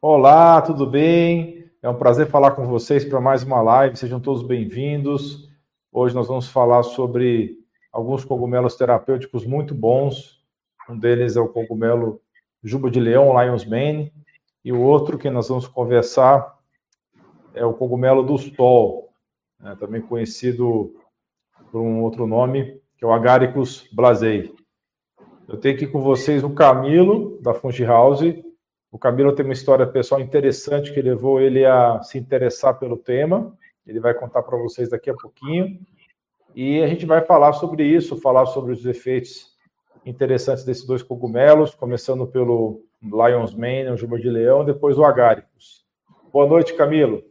Olá, tudo bem? É um prazer falar com vocês para mais uma live. Sejam todos bem-vindos. Hoje nós vamos falar sobre alguns cogumelos terapêuticos muito bons. Um deles é o cogumelo Juba de Leão, Lion's Mane, e o outro que nós vamos conversar é o cogumelo do Stol, né, também conhecido por um outro nome, que é o Agaricus blasei. Eu tenho aqui com vocês o Camilo, da Fungi House. O Camilo tem uma história pessoal interessante que levou ele a se interessar pelo tema. Ele vai contar para vocês daqui a pouquinho. E a gente vai falar sobre isso, falar sobre os efeitos interessantes desses dois cogumelos, começando pelo Lion's Mane, o Juba de Leão, depois o Agaricus. Boa noite, Camilo.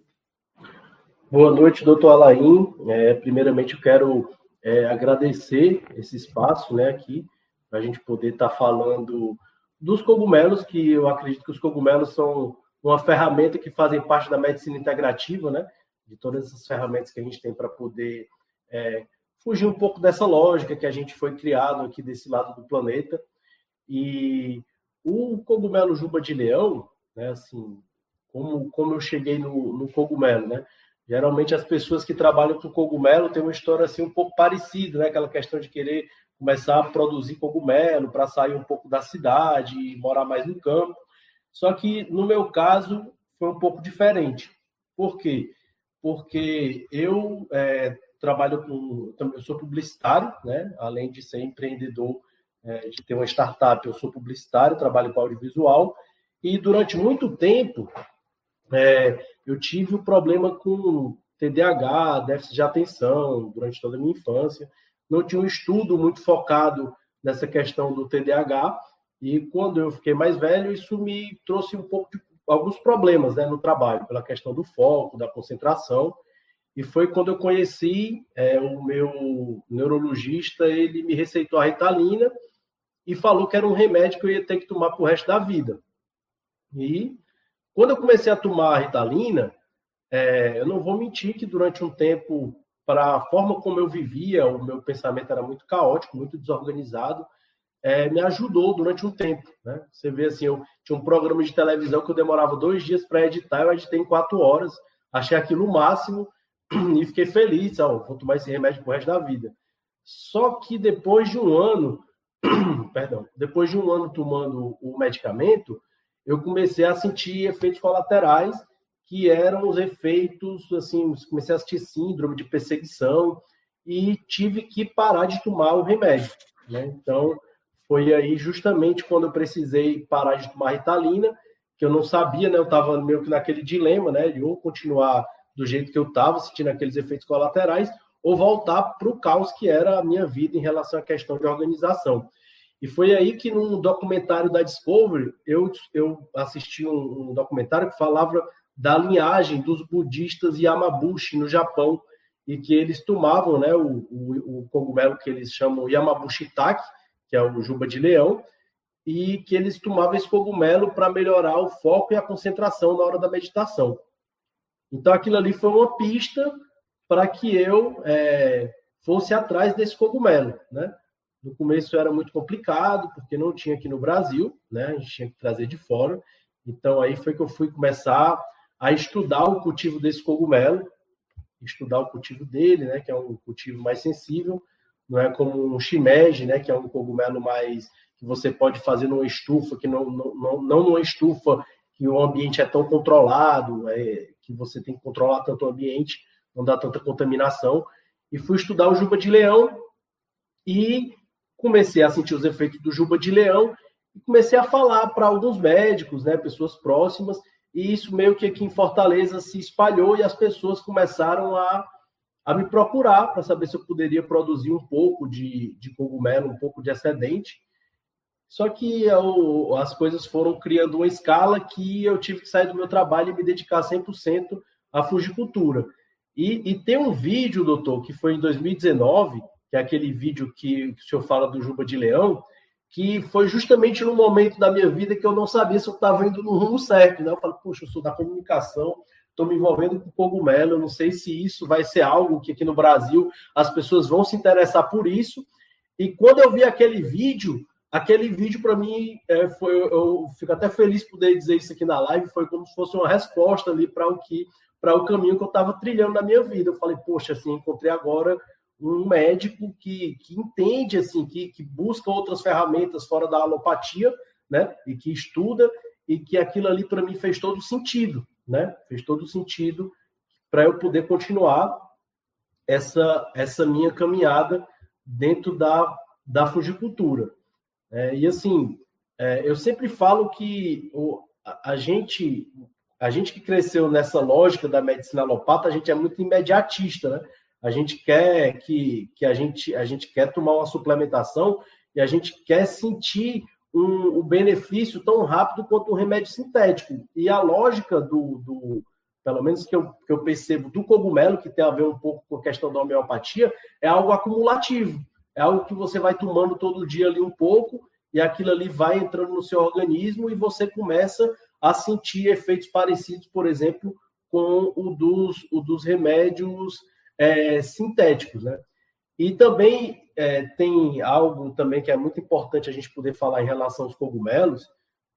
Boa noite, doutor Alain. É, primeiramente, eu quero é, agradecer esse espaço né, aqui para a gente poder estar tá falando dos cogumelos, que eu acredito que os cogumelos são uma ferramenta que fazem parte da medicina integrativa, né? De todas essas ferramentas que a gente tem para poder é, fugir um pouco dessa lógica que a gente foi criado aqui desse lado do planeta. E o cogumelo juba de leão, né? Assim, como, como eu cheguei no, no cogumelo, né? Geralmente as pessoas que trabalham com cogumelo têm uma história assim um pouco parecida, né? Aquela questão de querer começar a produzir cogumelo para sair um pouco da cidade e morar mais no campo. Só que no meu caso foi um pouco diferente. Por quê? Porque eu é, trabalho com, eu sou publicitário, né? Além de ser empreendedor, é, de ter uma startup, eu sou publicitário, trabalho com audiovisual e durante muito tempo é, eu tive o um problema com TDAH, déficit de atenção durante toda a minha infância não tinha um estudo muito focado nessa questão do TDAH. E quando eu fiquei mais velho, isso me trouxe um pouco de alguns problemas né, no trabalho, pela questão do foco, da concentração. E foi quando eu conheci é, o meu neurologista, ele me receitou a Ritalina e falou que era um remédio que eu ia ter que tomar para o resto da vida. E quando eu comecei a tomar a Ritalina, é, eu não vou mentir que durante um tempo para a forma como eu vivia, o meu pensamento era muito caótico, muito desorganizado, é, me ajudou durante um tempo. Né? Você vê assim, eu tinha um programa de televisão que eu demorava dois dias para editar, eu editei em quatro horas, achei aquilo o máximo e fiquei feliz, ó, vou tomar esse remédio pro resto da vida. Só que depois de um ano, perdão, depois de um ano tomando o medicamento, eu comecei a sentir efeitos colaterais que eram os efeitos, assim, comecei a assistir síndrome de perseguição e tive que parar de tomar o remédio. Né? Então, foi aí justamente quando eu precisei parar de tomar Ritalina, que eu não sabia, né? Eu estava meio que naquele dilema, né? De ou continuar do jeito que eu estava, sentindo aqueles efeitos colaterais, ou voltar para o caos que era a minha vida em relação à questão de organização. E foi aí que num documentário da Discovery, eu, eu assisti um, um documentário que falava da linhagem dos budistas Yamabushi no Japão e que eles tomavam né, o, o, o cogumelo que eles chamam Yamabushitake, que é o juba de leão, e que eles tomavam esse cogumelo para melhorar o foco e a concentração na hora da meditação. Então aquilo ali foi uma pista para que eu é, fosse atrás desse cogumelo, né? No começo era muito complicado, porque não tinha aqui no Brasil, né? A gente tinha que trazer de fora. Então aí foi que eu fui começar a estudar o cultivo desse cogumelo, estudar o cultivo dele, né, que é um cultivo mais sensível, não é como um shimeji, né, que é um cogumelo mais que você pode fazer numa estufa, que não, não, não, não numa estufa que o ambiente é tão controlado, é, que você tem que controlar tanto o ambiente, não dá tanta contaminação. E fui estudar o juba de leão e comecei a sentir os efeitos do juba de leão e comecei a falar para alguns médicos, né, pessoas próximas, e isso meio que aqui em Fortaleza se espalhou e as pessoas começaram a, a me procurar para saber se eu poderia produzir um pouco de, de cogumelo, um pouco de excedente. Só que eu, as coisas foram criando uma escala que eu tive que sair do meu trabalho e me dedicar 100% à fugicultura. E, e tem um vídeo, doutor, que foi em 2019, que é aquele vídeo que, que o senhor fala do Juba de Leão, que foi justamente no momento da minha vida que eu não sabia se eu estava indo no rumo certo. Né? Eu falei, puxa, eu sou da comunicação, estou me envolvendo com cogumelo, eu não sei se isso vai ser algo que aqui no Brasil as pessoas vão se interessar por isso. E quando eu vi aquele vídeo, aquele vídeo para mim é, foi, eu fico até feliz poder dizer isso aqui na live, foi como se fosse uma resposta ali para o que para o caminho que eu estava trilhando na minha vida. Eu falei, poxa, assim, encontrei agora um médico que, que entende, assim, que, que busca outras ferramentas fora da alopatia, né? E que estuda e que aquilo ali para mim fez todo sentido, né? Fez todo sentido para eu poder continuar essa essa minha caminhada dentro da da fugicultura. É, e assim, é, eu sempre falo que o, a, a, gente a gente que cresceu nessa lógica da medicina alopata, a gente é muito imediatista, né? A gente quer que, que a gente a gente quer tomar uma suplementação e a gente quer sentir um, o benefício tão rápido quanto um remédio sintético. E a lógica do, do pelo menos que eu, que eu percebo do cogumelo, que tem a ver um pouco com a questão da homeopatia, é algo acumulativo. É algo que você vai tomando todo dia ali um pouco, e aquilo ali vai entrando no seu organismo e você começa a sentir efeitos parecidos, por exemplo, com o dos, o dos remédios é, sintéticos, né? E também é, tem algo também que é muito importante a gente poder falar em relação aos cogumelos,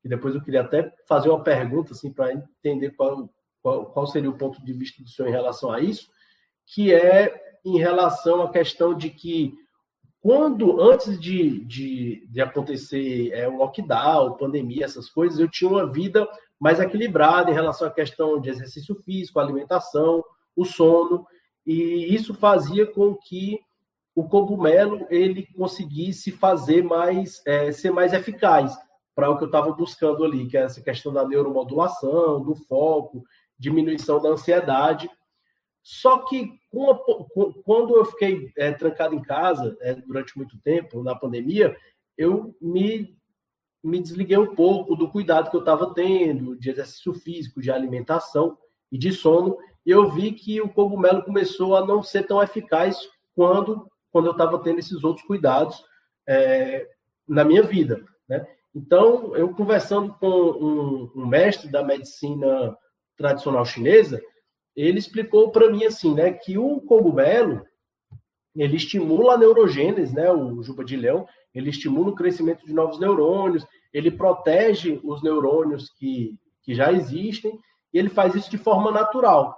e depois eu queria até fazer uma pergunta assim para entender qual, qual, qual, seria o ponto de vista do senhor em relação a isso, que é em relação à questão de que quando antes de, de, de acontecer é, o lockdown, pandemia, essas coisas, eu tinha uma vida mais equilibrada em relação à questão de exercício físico, alimentação, o sono, e isso fazia com que o cogumelo ele conseguisse fazer mais, é, ser mais eficaz para o que eu estava buscando ali, que é essa questão da neuromodulação, do foco, diminuição da ansiedade. Só que quando eu fiquei é, trancado em casa é, durante muito tempo, na pandemia, eu me, me desliguei um pouco do cuidado que eu estava tendo, de exercício físico, de alimentação e de sono, e eu vi que o cogumelo começou a não ser tão eficaz quando quando eu estava tendo esses outros cuidados é, na minha vida. Né? Então, eu conversando com um, um, mestre da medicina tradicional chinesa, ele explicou para mim assim, né, que o cogumelo ele estimula a neurogênese, né, o juba de leão, ele estimula o crescimento de novos neurônios, ele protege os neurônios que, que já existem, e ele faz isso de forma natural.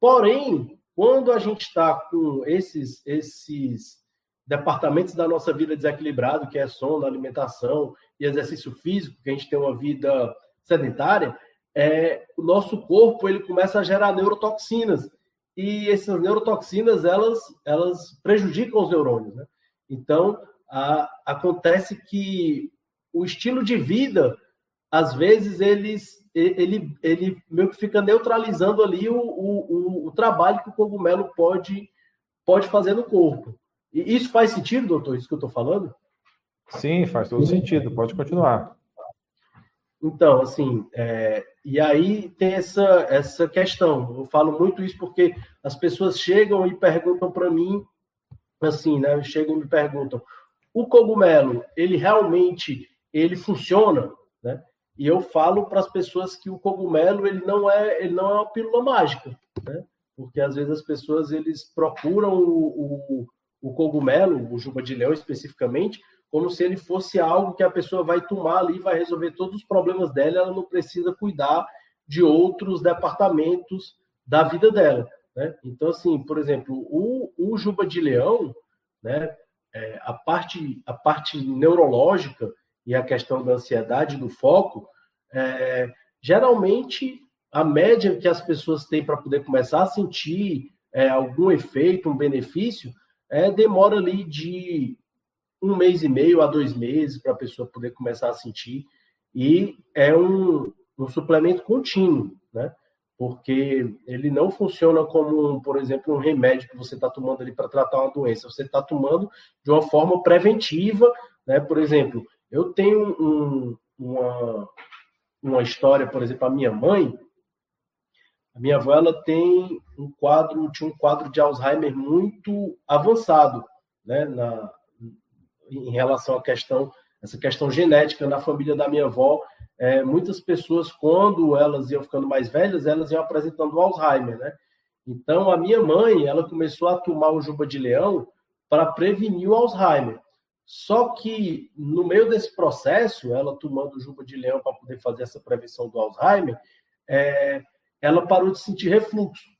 Porém, quando a gente está com esses, esses departamentos da nossa vida desequilibrado, que é sono, alimentação e exercício físico, que a gente tem uma vida sedentária, é, o nosso corpo ele começa a gerar neurotoxinas e essas neurotoxinas elas elas prejudicam os neurônios, né? Então a, acontece que o estilo de vida às vezes eles ele, ele meio que fica neutralizando ali o, o, o, trabalho que o cogumelo pode, pode fazer no corpo. E isso faz sentido, doutor, isso que eu estou falando? Sim, faz todo sentido. Pode continuar. Então, assim, é, e aí tem essa, essa questão. Eu falo muito isso porque as pessoas chegam e perguntam para mim, assim, né? Chegam e me perguntam: o cogumelo, ele realmente ele funciona, né? E eu falo para as pessoas que o cogumelo ele não é ele não é uma pílula mágica, né? Porque às vezes as pessoas eles procuram o, o, o cogumelo, o juba de leão especificamente, como se ele fosse algo que a pessoa vai tomar ali, vai resolver todos os problemas dela, ela não precisa cuidar de outros departamentos da vida dela. Né? Então, assim, por exemplo, o, o juba de leão, né, é, a, parte, a parte neurológica, e a questão da ansiedade, do foco, é, geralmente a média que as pessoas têm para poder começar a sentir é, algum efeito, um benefício, é, demora ali de um mês e meio a dois meses para a pessoa poder começar a sentir. E é um, um suplemento contínuo, né? Porque ele não funciona como, por exemplo, um remédio que você está tomando ali para tratar uma doença. Você está tomando de uma forma preventiva, né? Por exemplo, eu tenho um, uma, uma história, por exemplo, a minha mãe, a minha avó ela tem um quadro, tinha um quadro de Alzheimer muito avançado, né, na, em relação à questão, essa questão genética na família da minha avó. É, muitas pessoas, quando elas iam ficando mais velhas, elas iam apresentando Alzheimer, né? Então, a minha mãe, ela começou a tomar o juba de leão para prevenir o Alzheimer. Só que no meio desse processo, ela tomando juba de leão para poder fazer essa prevenção do Alzheimer, é, ela parou de sentir refluxo.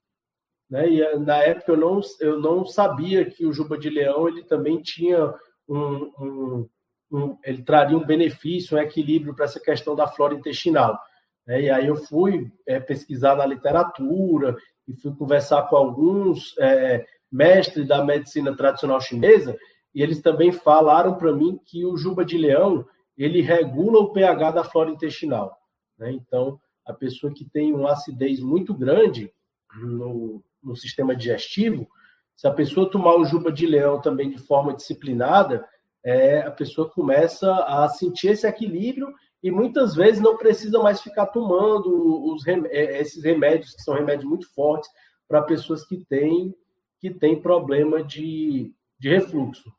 Né? E na época eu não, eu não sabia que o juba de leão ele também tinha um, um, um ele traria um benefício, um equilíbrio para essa questão da flora intestinal. Né? E aí eu fui é, pesquisar na literatura e fui conversar com alguns é, mestres da medicina tradicional chinesa e eles também falaram para mim que o juba de leão ele regula o pH da flora intestinal. Né? Então, a pessoa que tem uma acidez muito grande no, no sistema digestivo, se a pessoa tomar o juba de leão também de forma disciplinada, é, a pessoa começa a sentir esse equilíbrio e muitas vezes não precisa mais ficar tomando os é, esses remédios, que são remédios muito fortes, para pessoas que têm, que têm problema de, de refluxo.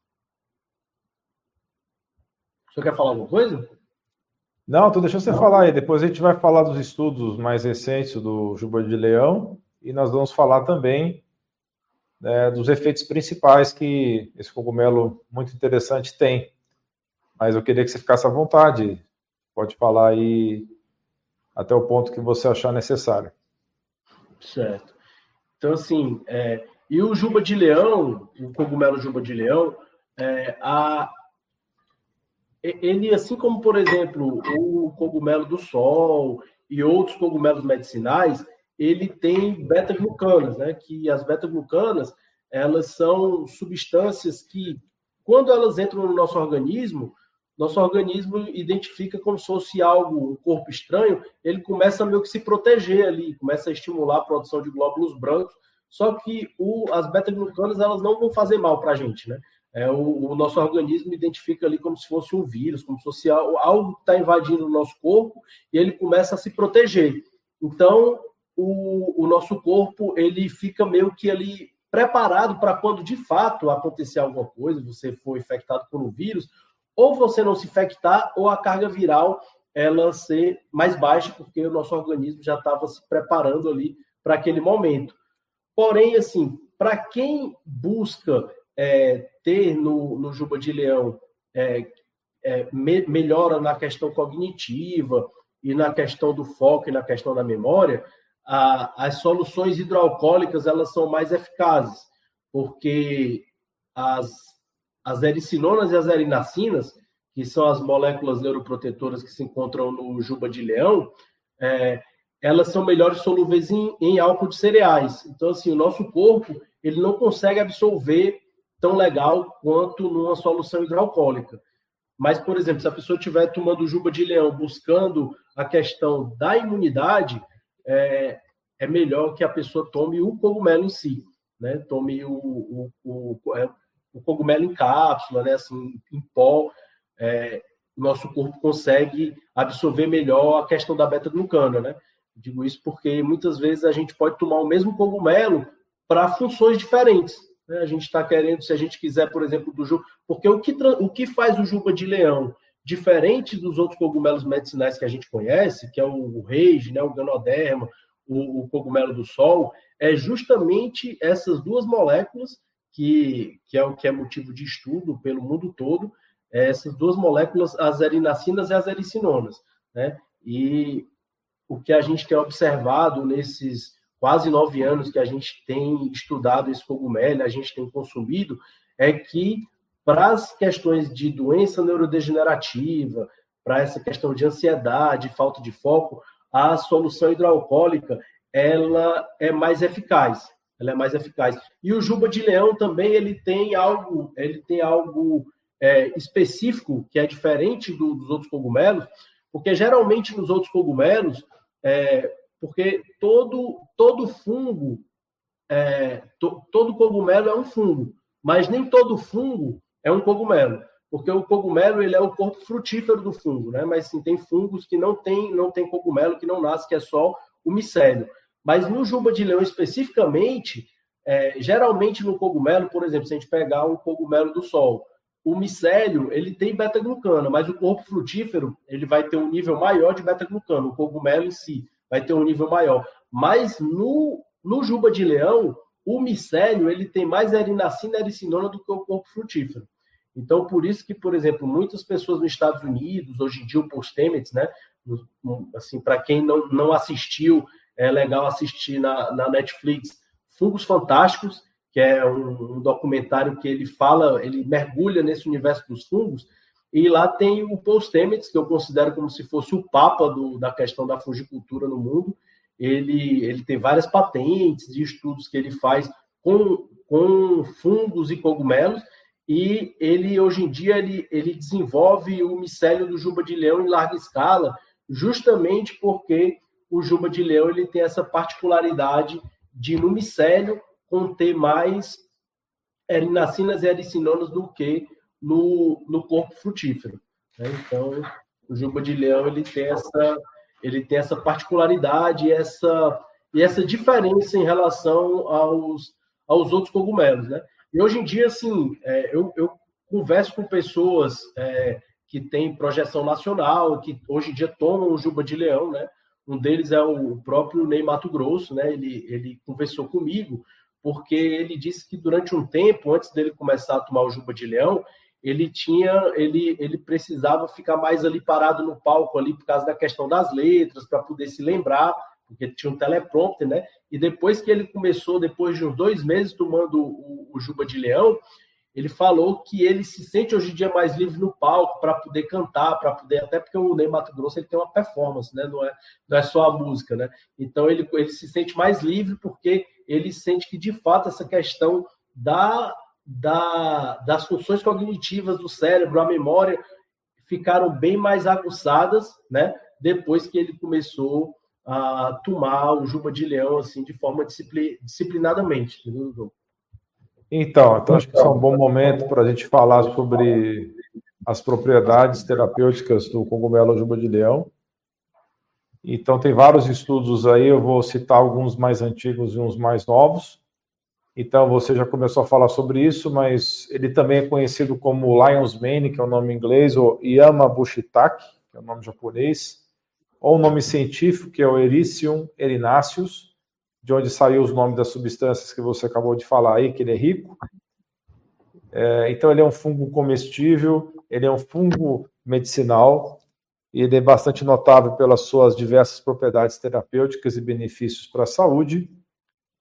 Senhor quer falar alguma coisa? Não, tô deixando você não. falar aí. Depois a gente vai falar dos estudos mais recentes do Juba de Leão e nós vamos falar também né, dos efeitos principais que esse cogumelo muito interessante tem. Mas eu queria que você ficasse à vontade. Pode falar aí até o ponto que você achar necessário. Certo. Então, assim, é, e o juba de leão, o cogumelo juba de leão, é, a, ele, assim como, por exemplo, o cogumelo do sol e outros cogumelos medicinais, ele tem beta-glucanas, né? Que as beta-glucanas, elas são substâncias que, quando elas entram no nosso organismo, nosso organismo identifica como se fosse algo, um corpo estranho, ele começa meio que se proteger ali, começa a estimular a produção de glóbulos brancos, só que o, as beta-glucanas, elas não vão fazer mal para a gente, né? É, o, o, nosso organismo identifica ali como se fosse um vírus, como se fosse algo, que está invadindo o nosso corpo e ele começa a se proteger. Então, o, o nosso corpo ele fica meio que ali preparado para quando de fato acontecer alguma coisa, você for infectado por um vírus, ou você não se infectar, ou a carga viral ela ser mais baixa, porque o nosso organismo já estava se preparando ali para aquele momento. Porém, assim, para quem busca é, ter no, no Juba de Leão é, é, me, melhora na questão cognitiva e na questão do foco e na questão da memória, a, as soluções hidroalcoólicas elas são mais eficazes, porque as, as ericinonas e as erinacinas, que são as moléculas neuroprotetoras que se encontram no juba de leão, é, elas são melhores solúveis em, em álcool de cereais. Então, assim, o nosso corpo ele não consegue absorver tão legal quanto numa solução hidroalcoólica. Mas, por exemplo, se a pessoa estiver tomando juba de leão buscando a questão da imunidade, é, é melhor que a pessoa tome o cogumelo em si, né? Tome o, o, o, é, o cogumelo em cápsula, né? Assim, em pó. É, nosso corpo consegue absorver melhor a questão da beta-glucana, né? Digo isso porque muitas vezes a gente pode tomar o mesmo cogumelo para funções diferentes. Né? A gente está querendo, se a gente quiser, por exemplo, do juba, porque o que, o que faz o juba de leão diferente dos outros cogumelos medicinais que a gente conhece, que é o reis, né, o ganoderma, o, o cogumelo do sol, é justamente essas duas moléculas que, que é o que é motivo de estudo pelo mundo todo, é essas duas moléculas, as erinacinas e as ericinonas, né? E o que a gente tem observado nesses quase nove anos que a gente tem estudado esse cogumelo, a gente tem consumido, é que para as questões de doença neurodegenerativa, para essa questão de ansiedade, falta de foco, a solução hidroalcoólica ela é mais eficaz. Ela é mais eficaz. E o juba de leão também ele tem algo, ele tem algo é, específico que é diferente do, dos outros cogumelos, porque geralmente nos outros cogumelos é, porque todo, todo fungo, é, to, todo cogumelo é um fungo, mas nem todo fungo é um cogumelo, porque o cogumelo ele é o corpo frutífero do fungo, né? Mas sim, tem fungos que não tem, não tem cogumelo, que não nasce, que é só o micélio. Mas no juba de leão especificamente, é, geralmente no cogumelo, por exemplo, se a gente pegar um cogumelo do sol, o micélio ele tem beta-glucana, mas o corpo frutífero ele vai ter um nível maior de beta-glucana, o cogumelo em si vai ter um nível maior. Mas no, no juba de leão, o micélio ele tem mais erinacina e ericinona do que o corpo frutífero. Então, por isso que, por exemplo, muitas pessoas nos Estados Unidos, hoje em dia o Paul Stamets, né, assim, para quem não, não assistiu, é legal assistir na, na Netflix Fungos Fantásticos, que é um, um, documentário que ele fala, ele mergulha nesse universo dos fungos, e lá tem o Paul Stamets, que eu considero como se fosse o papa do, da questão da fungicultura no mundo. Ele, ele tem várias patentes de estudos que ele faz com, com fungos e cogumelos, e ele, hoje em dia, ele, ele desenvolve o micélio do juba de leão em larga escala, justamente porque o juba de leão ele tem essa particularidade de, no micélio, conter mais erinacinas e ericinonas do que no, no corpo frutífero. Né? Então, o juba de leão ele tem essa, ele tem essa particularidade essa, e essa diferença em relação aos, aos outros cogumelos. Né? E hoje em dia, assim, é, eu, eu converso com pessoas é, que têm projeção nacional, que hoje em dia tomam o juba de leão, né? Um deles é o próprio Ney Mato Grosso, né? Ele, ele conversou comigo porque ele disse que durante um tempo, antes dele começar a tomar o juba de leão, ele tinha, ele, ele precisava ficar mais ali parado no palco ali por causa da questão das letras, para poder se lembrar, porque tinha um teleprompter, né? E depois que ele começou, depois de uns dois meses tomando o, o Juba de Leão, ele falou que ele se sente hoje em dia mais livre no palco para poder cantar, para poder até porque o Ney Mato Grosso ele tem uma performance, né? Não é, não é só a música, né? Então ele, ele se sente mais livre porque ele sente que de fato essa questão da, da das funções cognitivas do cérebro, a memória ficaram bem mais aguçadas, né? Depois que ele começou a tomar o Juba de Leão assim de forma disciplinadamente, entendeu? Então, então acho que é um bom momento para a gente falar sobre as propriedades terapêuticas do cogumelo Juba de Leão. Então, tem vários estudos aí, eu vou citar alguns mais antigos e uns mais novos. Então, você já começou a falar sobre isso, mas ele também é conhecido como Lion's Mane, que é o nome inglês, ou Yamabushitake, que é o nome japonês, ou o nome científico, que é o Ericium erinaceus, de onde saiu os nomes das substâncias que você acabou de falar aí, que ele é rico. É, então, ele é um fungo comestível, ele é um fungo medicinal, e ele é bastante notável pelas suas diversas propriedades terapêuticas e benefícios para a saúde.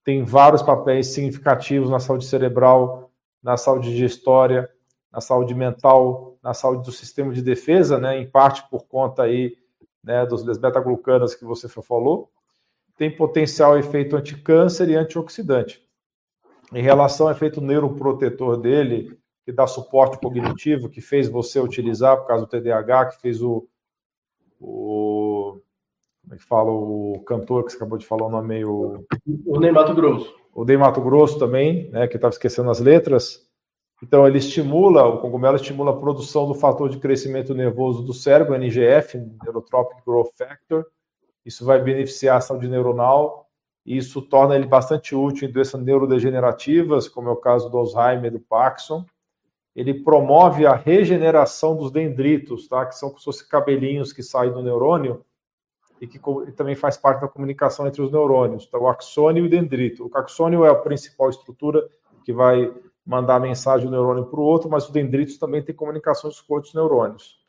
Tem vários papéis significativos na saúde cerebral, na saúde digestória, na saúde mental, na saúde do sistema de defesa, né, em parte por conta aí, né, dos, das beta-glucanas que você falou tem potencial efeito anticâncer e antioxidante. Em relação ao efeito neuroprotetor dele, que dá suporte cognitivo, que fez você utilizar por causa do TDAH, que fez o, o como é que fala o cantor que você acabou de falar o nome meio o Ney Mato Grosso. O Ney Mato Grosso também, né, que estava esquecendo as letras. Então ele estimula, o cogumelo estimula a produção do fator de crescimento nervoso do cérebro, NGF, Neurotropic Growth Factor isso vai beneficiar a saúde neuronal e isso torna ele bastante útil em doenças neurodegenerativas, como é o caso do Alzheimer e do Parkinson. Ele promove a regeneração dos dendritos, tá? que são como se fossem cabelinhos que saem do neurônio e que também faz parte da comunicação entre os neurônios, tá? o axônio e o dendrito. O axônio é a principal estrutura que vai mandar a mensagem do neurônio para o outro, mas os dendritos também têm comunicações com outros neurônios.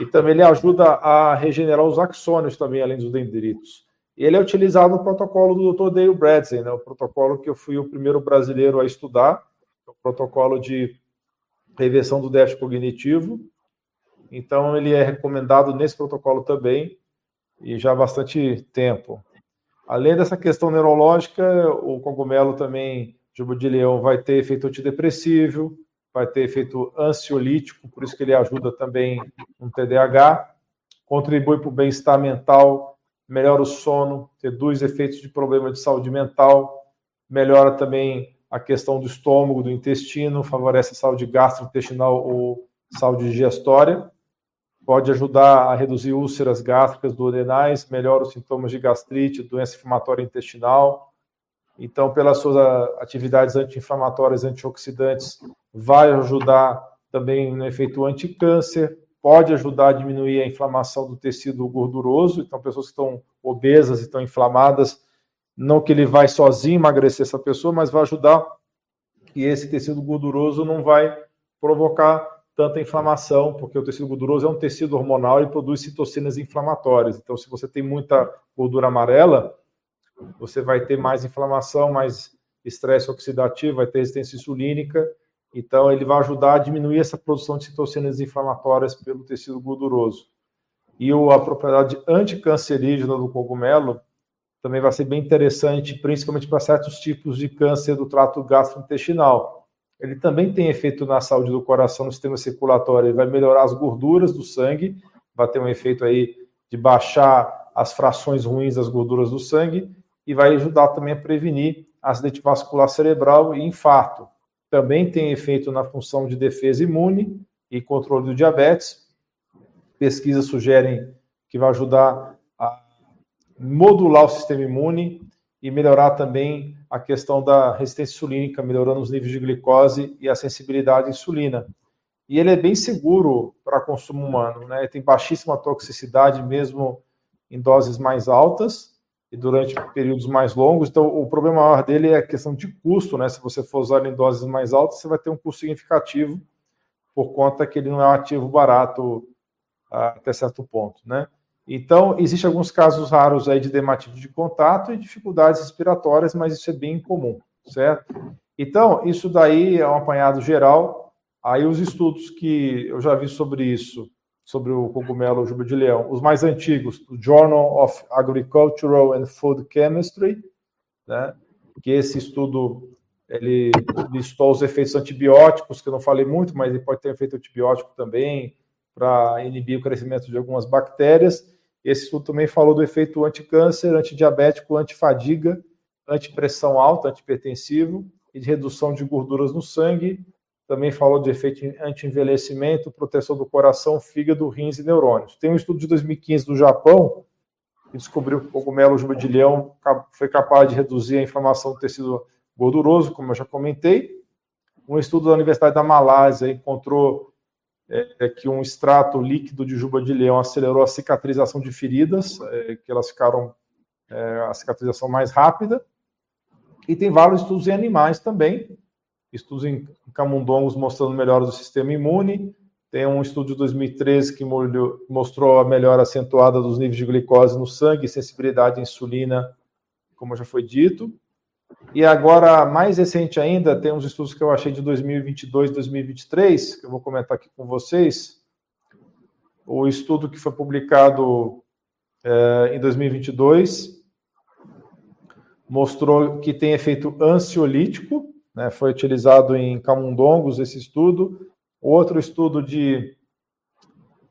E também ele ajuda a regenerar os axônios também, além dos dendritos. E ele é utilizado no protocolo do Dr. Dale Bradley, né, o protocolo que eu fui o primeiro brasileiro a estudar, é o protocolo de reversão do déficit cognitivo. Então, ele é recomendado nesse protocolo também, e já há bastante tempo. Além dessa questão neurológica, o cogumelo também, jubo de leão, vai ter efeito antidepressivo, vai ter efeito ansiolítico, por isso que ele ajuda também no TDAH, contribui para o bem-estar mental, melhora o sono, reduz efeitos de problema de saúde mental, melhora também a questão do estômago, do intestino, favorece a saúde gastrointestinal ou saúde digestória, pode ajudar a reduzir úlceras gástricas duodenais, melhora os sintomas de gastrite, doença inflamatória intestinal. Então, pelas suas atividades anti-inflamatórias, antioxidantes, vai ajudar também no efeito anticâncer, pode ajudar a diminuir a inflamação do tecido gorduroso. Então, pessoas que estão obesas e estão inflamadas, não que ele vai sozinho emagrecer essa pessoa, mas vai ajudar que esse tecido gorduroso não vai provocar tanta inflamação, porque o tecido gorduroso é um tecido hormonal e produz citocinas inflamatórias. Então, se você tem muita gordura amarela, você vai ter mais inflamação, mais estresse oxidativo, vai ter resistência insulínica. Então, ele vai ajudar a diminuir essa produção de citocinas inflamatórias pelo tecido gorduroso. E a propriedade anticancerígena do cogumelo também vai ser bem interessante, principalmente para certos tipos de câncer do trato gastrointestinal. Ele também tem efeito na saúde do coração, no sistema circulatório, ele vai melhorar as gorduras do sangue, vai ter um efeito aí de baixar as frações ruins das gorduras do sangue e vai ajudar também a prevenir acidente vascular cerebral e infarto. Também tem efeito na função de defesa imune e controle do diabetes. Pesquisas sugerem que vai ajudar a modular o sistema imune e melhorar também a questão da resistência insulínica, melhorando os níveis de glicose e a sensibilidade à insulina. E ele é bem seguro para consumo humano, né? Ele tem baixíssima toxicidade mesmo em doses mais altas e durante períodos mais longos. Então, o problema maior dele é a questão de custo, né? Se você for usar em doses mais altas, você vai ter um custo significativo por conta que ele não é um ativo barato ah, até certo ponto, né? Então, existem alguns casos raros aí de dermatite de contato e dificuldades respiratórias, mas isso é bem comum, certo? Então, isso daí é um apanhado geral. Aí os estudos que eu já vi sobre isso, sobre o cogumelo juba de leão, os mais antigos, o Journal of Agricultural and Food Chemistry, né? Que esse estudo ele listou os efeitos antibióticos, que eu não falei muito, mas ele pode ter efeito antibiótico também para inibir o crescimento de algumas bactérias. Esse estudo também falou do efeito anticâncer, antidiabético, antifadiga, antipressão alta, antipertensivo e de redução de gorduras no sangue. Também falou de efeito anti-envelhecimento, proteção do coração, fígado, rins e neurônios. Tem um estudo de 2015 do Japão que descobriu que o cogumelo juba de leão foi capaz de reduzir a inflamação do tecido gorduroso, como eu já comentei. Um estudo da Universidade da Malásia encontrou é, é, que um extrato líquido de juba de leão acelerou a cicatrização de feridas, é, que elas ficaram é, a cicatrização mais rápida. E tem vários estudos em animais também, estudos em camundongos mostrando melhora do sistema imune. Tem um estudo de 2013 que mostrou a melhora acentuada dos níveis de glicose no sangue, sensibilidade à insulina, como já foi dito. E agora, mais recente ainda, tem uns estudos que eu achei de 2022, 2023, que eu vou comentar aqui com vocês. O estudo que foi publicado é, em 2022 mostrou que tem efeito ansiolítico, né, foi utilizado em camundongos esse estudo. Outro estudo de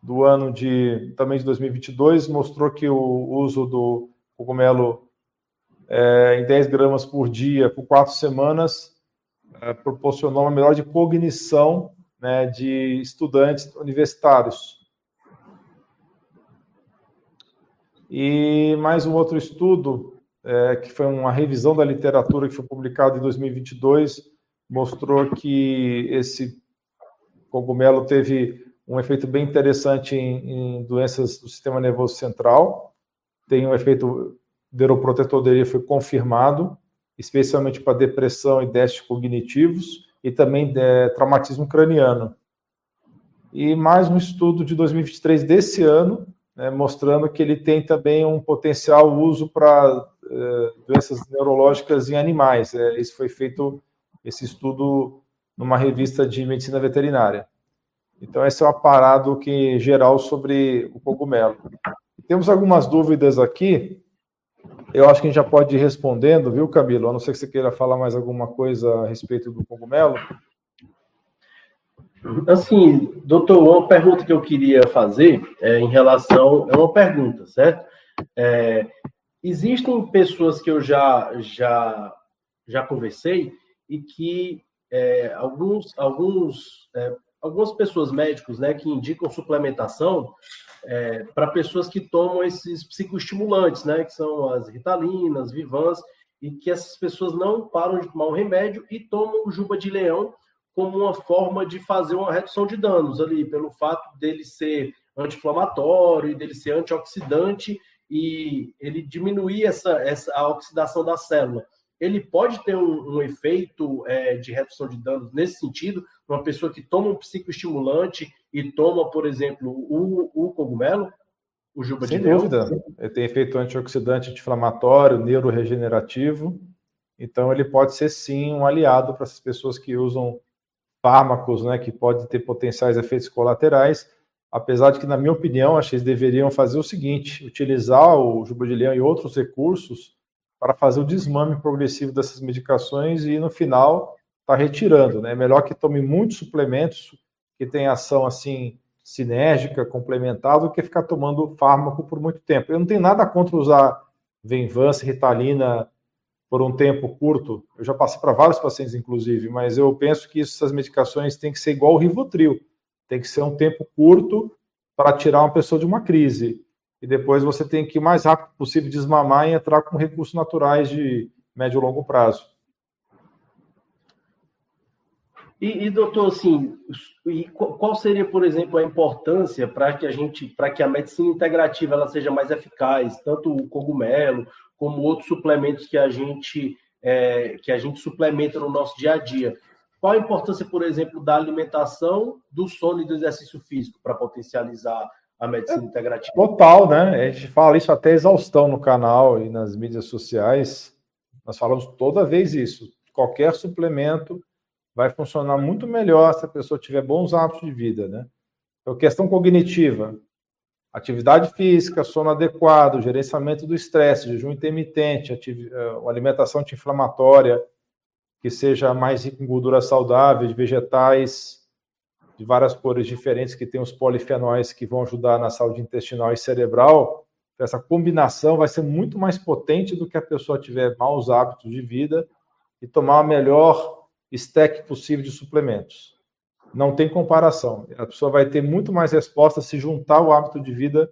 do ano de também de 2022 mostrou que o uso do cogumelo é, em 10 gramas por dia por quatro semanas é, proporcionou uma melhora de cognição né, de estudantes universitários. E mais um outro estudo, é, que foi uma revisão da literatura que foi publicado em 2022, mostrou que esse cogumelo teve um efeito bem interessante em, em doenças do sistema nervoso central, tem um efeito neuroprotetor dele foi confirmado, especialmente para depressão e déficits cognitivos e também é, traumatismo craniano. E mais um estudo de 2023 desse ano, né, mostrando que ele tem também um potencial uso para é, doenças neurológicas em animais. É, isso foi feito, esse estudo, numa revista de medicina veterinária. Então, esse é o aparado que, geral sobre o cogumelo. Temos algumas dúvidas aqui eu acho que a gente já pode ir respondendo, viu, Camilo? A não ser que você queira falar mais alguma coisa a respeito do cogumelo. Assim, doutor, uma pergunta que eu queria fazer é em relação. É uma pergunta, certo? É, existem pessoas que eu já, já, já conversei e que é, alguns, alguns, é, algumas pessoas médicos né, que indicam suplementação é, para pessoas que tomam esses psicoestimulantes, né, que são as ritalinas, vivans, e que essas pessoas não param de tomar o remédio e tomam o juba de leão como uma forma de fazer uma redução de danos ali, pelo fato dele ser anti-inflamatório e dele ser antioxidante e ele diminuir essa, essa a oxidação da célula. ele pode ter um, um efeito é, de redução de danos nesse sentido? Uma pessoa que toma um psicoestimulante e toma, por exemplo, o, o cogumelo, o juba Sem de dúvida. Ele tem efeito antioxidante, anti-inflamatório, neuroregenerativo. Então, ele pode ser sim um aliado para essas pessoas que usam fármacos, né, que podem ter potenciais efeitos colaterais. Apesar de que, na minha opinião, acho que eles deveriam fazer o seguinte: utilizar o juba de leão e outros recursos para fazer o desmame progressivo dessas medicações e, no final, tá retirando. Né? É melhor que tome muitos suplementos que tenham ação assim sinérgica, complementar, do que ficar tomando fármaco por muito tempo. Eu não tenho nada contra usar Venvance, Ritalina por um tempo curto. Eu já passei para vários pacientes, inclusive, mas eu penso que essas medicações têm que ser igual o Rivotril. Tem que ser um tempo curto para tirar uma pessoa de uma crise. E depois você tem que, o mais rápido possível, desmamar e entrar com recursos naturais de médio e longo prazo. E, e, doutor, assim, e qual seria, por exemplo, a importância para que a gente, para que a medicina integrativa ela seja mais eficaz, tanto o cogumelo como outros suplementos que a gente é, que a gente suplementa no nosso dia a dia? Qual a importância, por exemplo, da alimentação, do sono e do exercício físico para potencializar a medicina é, integrativa? Total, né? A gente fala isso até exaustão no canal e nas mídias sociais. Nós falamos toda vez isso. Qualquer suplemento vai funcionar muito melhor se a pessoa tiver bons hábitos de vida, né? Então, questão cognitiva, atividade física, sono adequado, gerenciamento do estresse, jejum intermitente, eh, alimentação anti-inflamatória, que seja mais rica em gordura saudável, de vegetais de várias cores diferentes, que tem os polifenóis que vão ajudar na saúde intestinal e cerebral. Essa combinação vai ser muito mais potente do que a pessoa tiver maus hábitos de vida e tomar a melhor stack possível de suplementos. Não tem comparação. A pessoa vai ter muito mais resposta se juntar o hábito de vida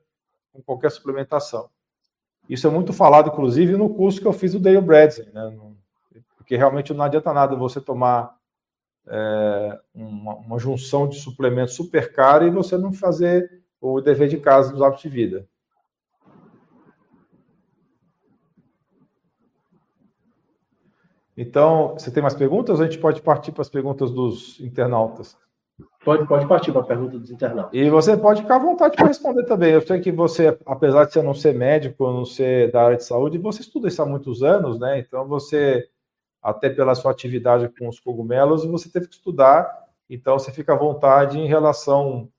com qualquer suplementação. Isso é muito falado, inclusive, no curso que eu fiz do Dale Bradley, né? Porque realmente não adianta nada você tomar é, uma, uma, junção de suplementos super caro e você não fazer o dever de casa dos hábitos de vida. Então, você tem mais perguntas? A gente pode partir para as perguntas dos internautas. Pode, pode partir para a pergunta dos internautas. E você pode ficar à vontade para responder também. Eu sei que você, apesar de você não ser médico, não ser da área de saúde, você estuda isso há muitos anos, né? Então você, até pela sua atividade com os cogumelos, você teve que estudar. Então você fica à vontade em relação,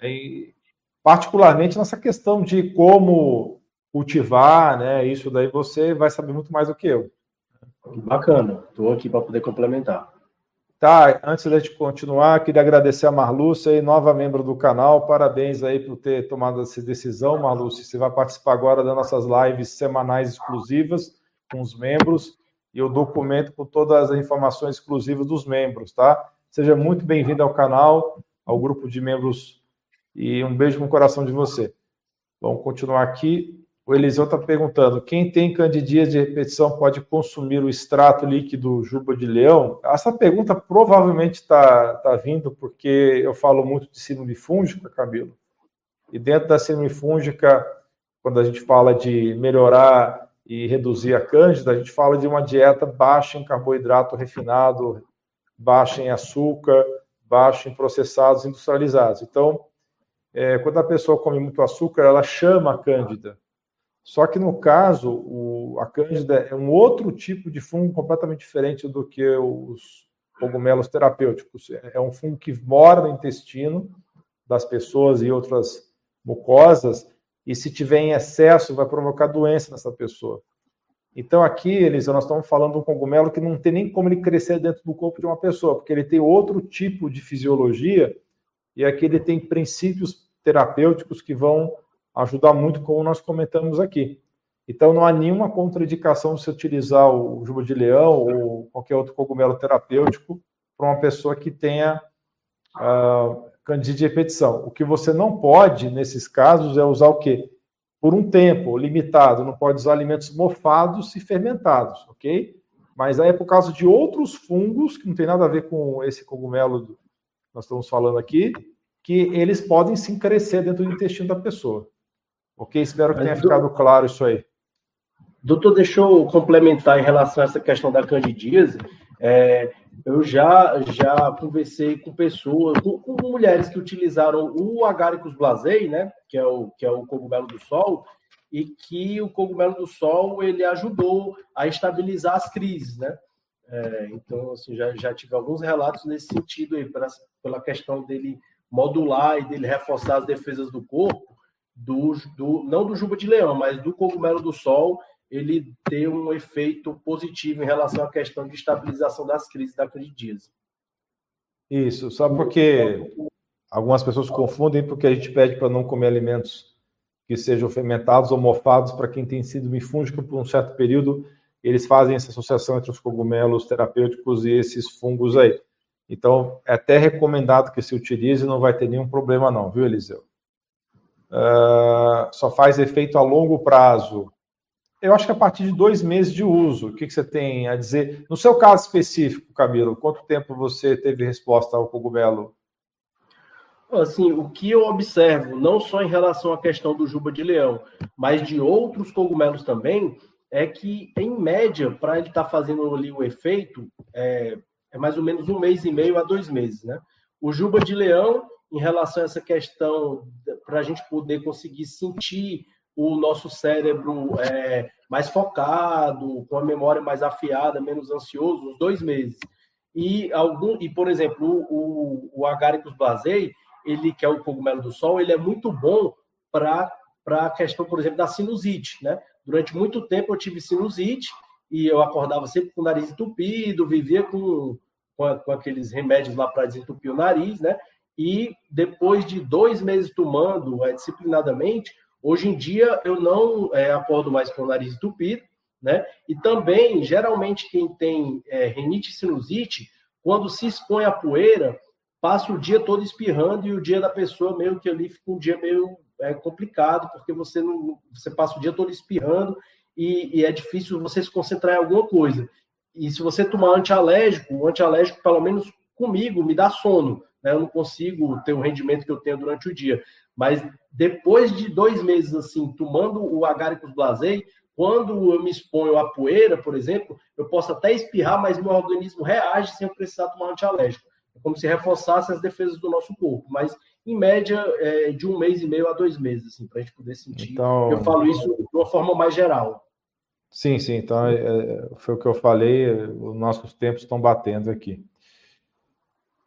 em, particularmente nessa questão de como cultivar, né? Isso daí você vai saber muito mais do que eu. Bacana, estou aqui para poder complementar. Tá, antes de continuar, queria agradecer a Marlúcia, nova membro do canal. Parabéns aí por ter tomado essa decisão, Marlúcia. Você vai participar agora das nossas lives semanais exclusivas com os membros e eu documento com todas as informações exclusivas dos membros, tá? Seja muito bem-vindo ao canal, ao grupo de membros e um beijo no coração de você. Vamos continuar aqui. O Eliseu está perguntando: quem tem candidias de repetição pode consumir o extrato líquido juba de leão? Essa pergunta provavelmente está tá vindo porque eu falo muito de síndrome fúngica, Camilo. E dentro da síndrome fúngica, quando a gente fala de melhorar e reduzir a cândida, a gente fala de uma dieta baixa em carboidrato refinado, baixa em açúcar, baixa em processados industrializados. Então, é, quando a pessoa come muito açúcar, ela chama a cândida. Só que no caso, o, a cândida é um outro tipo de fungo completamente diferente do que os cogumelos terapêuticos. É um fungo que mora no intestino das pessoas e outras mucosas, e se tiver em excesso, vai provocar doença nessa pessoa. Então, aqui, Elisa, nós estamos falando de um cogumelo que não tem nem como ele crescer dentro do corpo de uma pessoa, porque ele tem outro tipo de fisiologia, e aqui ele tem princípios terapêuticos que vão ajudar muito, como nós comentamos aqui. Então, não há nenhuma contraindicação se utilizar o juba de leão ou qualquer outro cogumelo terapêutico para uma pessoa que tenha uh, candidíase de repetição. O que você não pode, nesses casos, é usar o quê? Por um tempo limitado, não pode usar alimentos mofados e fermentados, ok? Mas aí é por causa de outros fungos, que não tem nada a ver com esse cogumelo que nós estamos falando aqui, que eles podem sim crescer dentro do intestino da pessoa. Ok? Espero que tenha ficado claro isso aí. Doutor, deixa eu complementar em relação a essa questão da candidíase. É, eu já, já conversei com pessoas, com, com, mulheres que utilizaram o Agaricus blasei, né, que é o, que é o cogumelo do sol, e que o cogumelo do sol ele ajudou a estabilizar as crises, né? É, então, assim, já, já tive alguns relatos nesse sentido aí, pela, pela questão dele modular e dele reforçar as defesas do corpo, do, do, não do juba de leão, mas do cogumelo do sol, ele ter um efeito positivo em relação à questão de estabilização das crises da candidíase. Isso, só porque algumas pessoas confundem porque a gente pede para não comer alimentos que sejam fermentados ou mofados para quem tem sido mifúngico por um certo período, eles fazem essa associação entre os cogumelos terapêuticos e esses fungos aí. Então, é até recomendado que se utilize, não vai ter nenhum problema não, viu, Eliseu? Uh, só faz efeito a longo prazo eu acho que a partir de dois meses de uso, o que, que, você tem a dizer? No seu caso específico, Camilo, quanto tempo você teve resposta ao cogumelo? Assim, o que eu observo, não só em relação à questão do juba de leão, mas de outros cogumelos também, é que, em média, para ele estar tá fazendo ali o efeito, é, é, mais ou menos um mês e meio a dois meses, né? O juba de leão, em relação a essa questão, para a gente poder conseguir sentir o nosso cérebro é, mais focado, com a memória mais afiada, menos ansioso, uns dois meses. E, algum, e por exemplo, o, o Agaricus blasei, ele que é o cogumelo do sol, ele é muito bom para a questão, por exemplo, da sinusite. Né? Durante muito tempo eu tive sinusite e eu acordava sempre com o nariz entupido, vivia com, com, com aqueles remédios lá para desentupir o nariz, né? E depois de dois meses tomando é, disciplinadamente, Hoje em dia, eu não é, acordo mais com o nariz entupido, né? E também, geralmente, quem tem é, e sinusite, quando se expõe à poeira, passa o dia todo espirrando e o dia da pessoa meio que ali fica um dia meio é, complicado, porque você não você passa o dia todo espirrando e, e, é difícil você se concentrar em alguma coisa. E se você tomar antialérgico, o antialérgico, pelo menos comigo, me dá sono. Né? Eu não consigo ter o rendimento que eu tenho durante o dia. Mas depois de dois meses assim, tomando o Agaricus blasei, quando eu me exponho à poeira, por exemplo, eu posso até espirrar, mas meu organismo reage sem eu precisar tomar antialérgico. É como se reforçasse as defesas do nosso corpo. Mas, em média, é de um mês e meio a dois meses, assim, para a gente poder sentir. Então... Eu falo isso de uma forma mais geral. Sim, sim. Então, é, é foi o que eu falei. Os nossos tempos estão batendo aqui.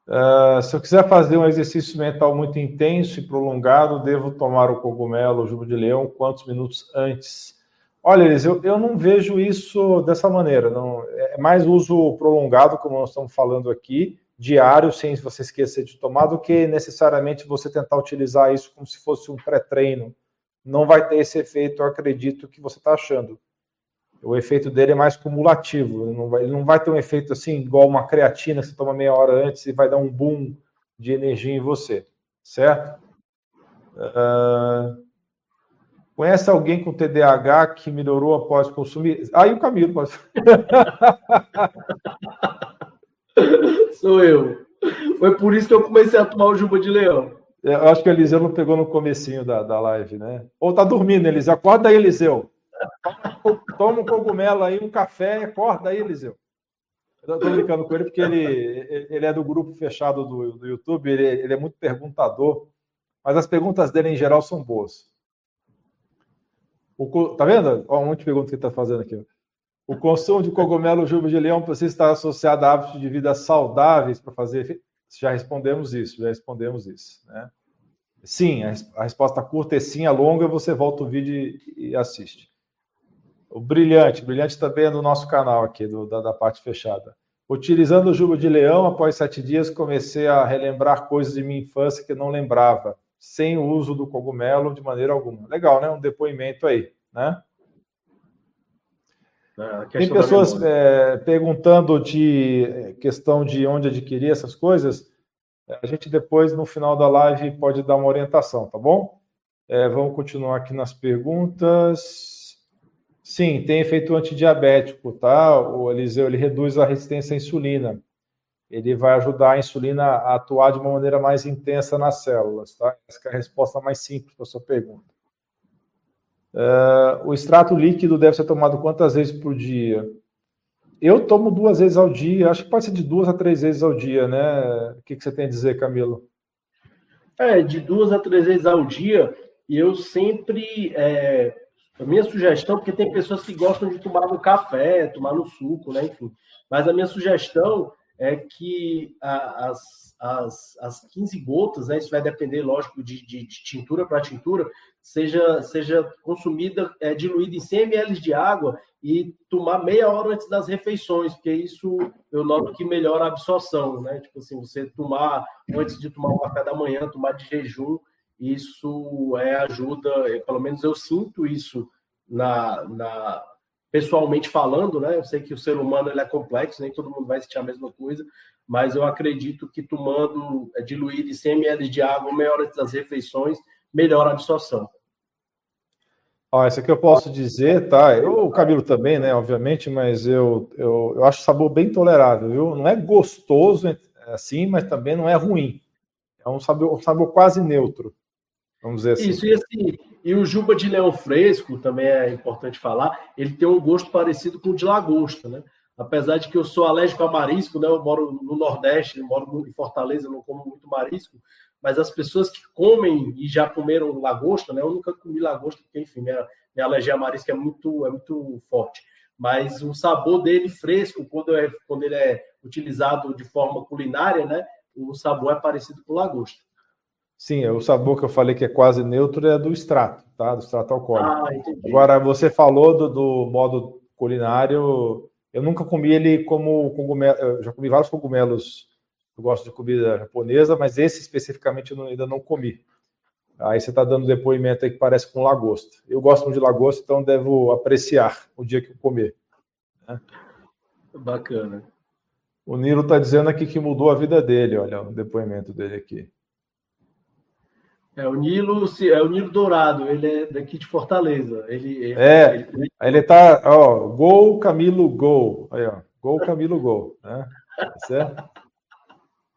Uh, se eu quiser fazer um exercício mental muito intenso e prolongado, devo tomar o cogumelo, o jugo de leão, quantos minutos antes? Olha, Elis, eu, eu não vejo isso dessa maneira. Não, é mais uso prolongado, como nós estamos falando aqui, diário, sem você esquecer de tomar, do que necessariamente você tentar utilizar isso como se fosse um pré-treino. Não vai ter esse efeito, eu acredito, que você está achando o efeito dele é mais cumulativo. Ele não, vai, ele não vai ter um efeito assim, igual uma creatina que você toma meia hora antes e vai dar um boom de energia em você, certo? Uh, conhece alguém com TDAH que melhorou após consumir? Aí o Camilo pode. Sou eu. Foi por isso que eu comecei a tomar o Juba de Leão. Eu acho que o Eliseu não pegou no comecinho da, da live, né? Ou tá dormindo, Eliseu. Acorda aí, Eliseu. Toma um cogumelo aí, um café, acorda aí, Eliseu. Eu estou brincando com ele porque ele, ele é do grupo fechado do, do YouTube, ele, ele é muito perguntador, mas as perguntas dele em geral são boas. O, tá vendo? Olha um monte de perguntas que ele está fazendo aqui. O consumo de cogumelo juba de leão precisa estar associado a hábitos de vida saudáveis para fazer. Já respondemos isso, já respondemos isso. Né? Sim, a, resposta curta é sim, a longa você volta o vídeo e assiste. O Brilhante, Brilhante também é no nosso canal aqui, do, da, da parte fechada. Utilizando o jugo de leão, após sete dias, comecei a relembrar coisas de minha infância que não lembrava, sem o uso do cogumelo de maneira alguma. Legal, né? Um depoimento aí, né? É, Tem pessoas é, perguntando de é, questão de onde adquirir essas coisas. A gente depois, no final da live, pode dar uma orientação, tá bom? É, vamos continuar aqui nas perguntas. Sim, tem efeito antidiabético, tá? O Eliseu, ele reduz a resistência à insulina. Ele vai ajudar a insulina a atuar de uma maneira mais intensa nas células, tá? Essa é a resposta mais simples para a sua pergunta. Uh, o extrato líquido deve ser tomado quantas vezes por dia? Eu tomo duas vezes ao dia, acho que pode ser de duas a três vezes ao dia, né? O que, que você tem a dizer, Camilo? É, de duas a três vezes ao dia, eu sempre. É, a minha sugestão, porque tem pessoas que gostam de tomar no café, tomar no suco, né? Enfim. Mas a minha sugestão é que a, as, as, as 15 gotas, né, isso vai depender, lógico, de, de, de tintura para tintura, seja, seja consumida, é, diluída em 100 ml de água e tomar meia hora antes das refeições, porque isso eu noto que melhora a absorção, né? Tipo assim, você tomar antes de tomar o café da manhã, tomar de jejum, isso é ajuda, pelo menos eu sinto isso na, na pessoalmente falando, né? Eu sei que o ser humano ele é complexo, nem todo mundo vai sentir a mesma coisa, mas eu acredito que tomando é, diluído em 100 ml de água meia hora das refeições, melhora a absorção. Ó, isso aqui eu posso dizer, tá? Eu, o Camilo também, né? Obviamente, mas eu, eu, eu acho o sabor bem tolerável, viu? Não é gostoso assim, mas também não é ruim. É um sabor, um sabor quase neutro. Vamos dizer assim. Isso, e assim, e o juba de leão fresco, também é importante falar, ele tem um gosto parecido com o de lagosta, né? Apesar de que eu sou alérgico a marisco, né? Eu moro no Nordeste, moro em Fortaleza, não como muito marisco, mas as pessoas que comem e já comeram lagosta, né? Eu nunca comi lagosta, porque, enfim, minha, minha alergia a marisco é muito, é muito forte. Mas o sabor dele fresco, quando, é, quando ele é utilizado de forma culinária, né? O sabor é parecido com lagosta. Sim, o sabor que eu falei que é quase neutro é do extrato, tá? Do extrato alcoólico. Ah, Agora, você falou do, do, modo culinário. Eu nunca comi ele como cogumelo. Eu já comi vários cogumelos. Eu gosto de comida japonesa, mas esse especificamente eu ainda não comi. Aí você está dando depoimento aí que parece com lagosta. Eu gosto muito de lagosta, então devo apreciar o dia que eu comer. Né? Bacana. O Nilo está dizendo aqui que mudou a vida dele, olha o depoimento dele aqui. É o Nilo, é o Nilo Dourado, ele é daqui de Fortaleza. Ele, é, ele, ele tá, ó, gol Camilo gol. Aí, ó, gol Camilo gol, né? Tá certo?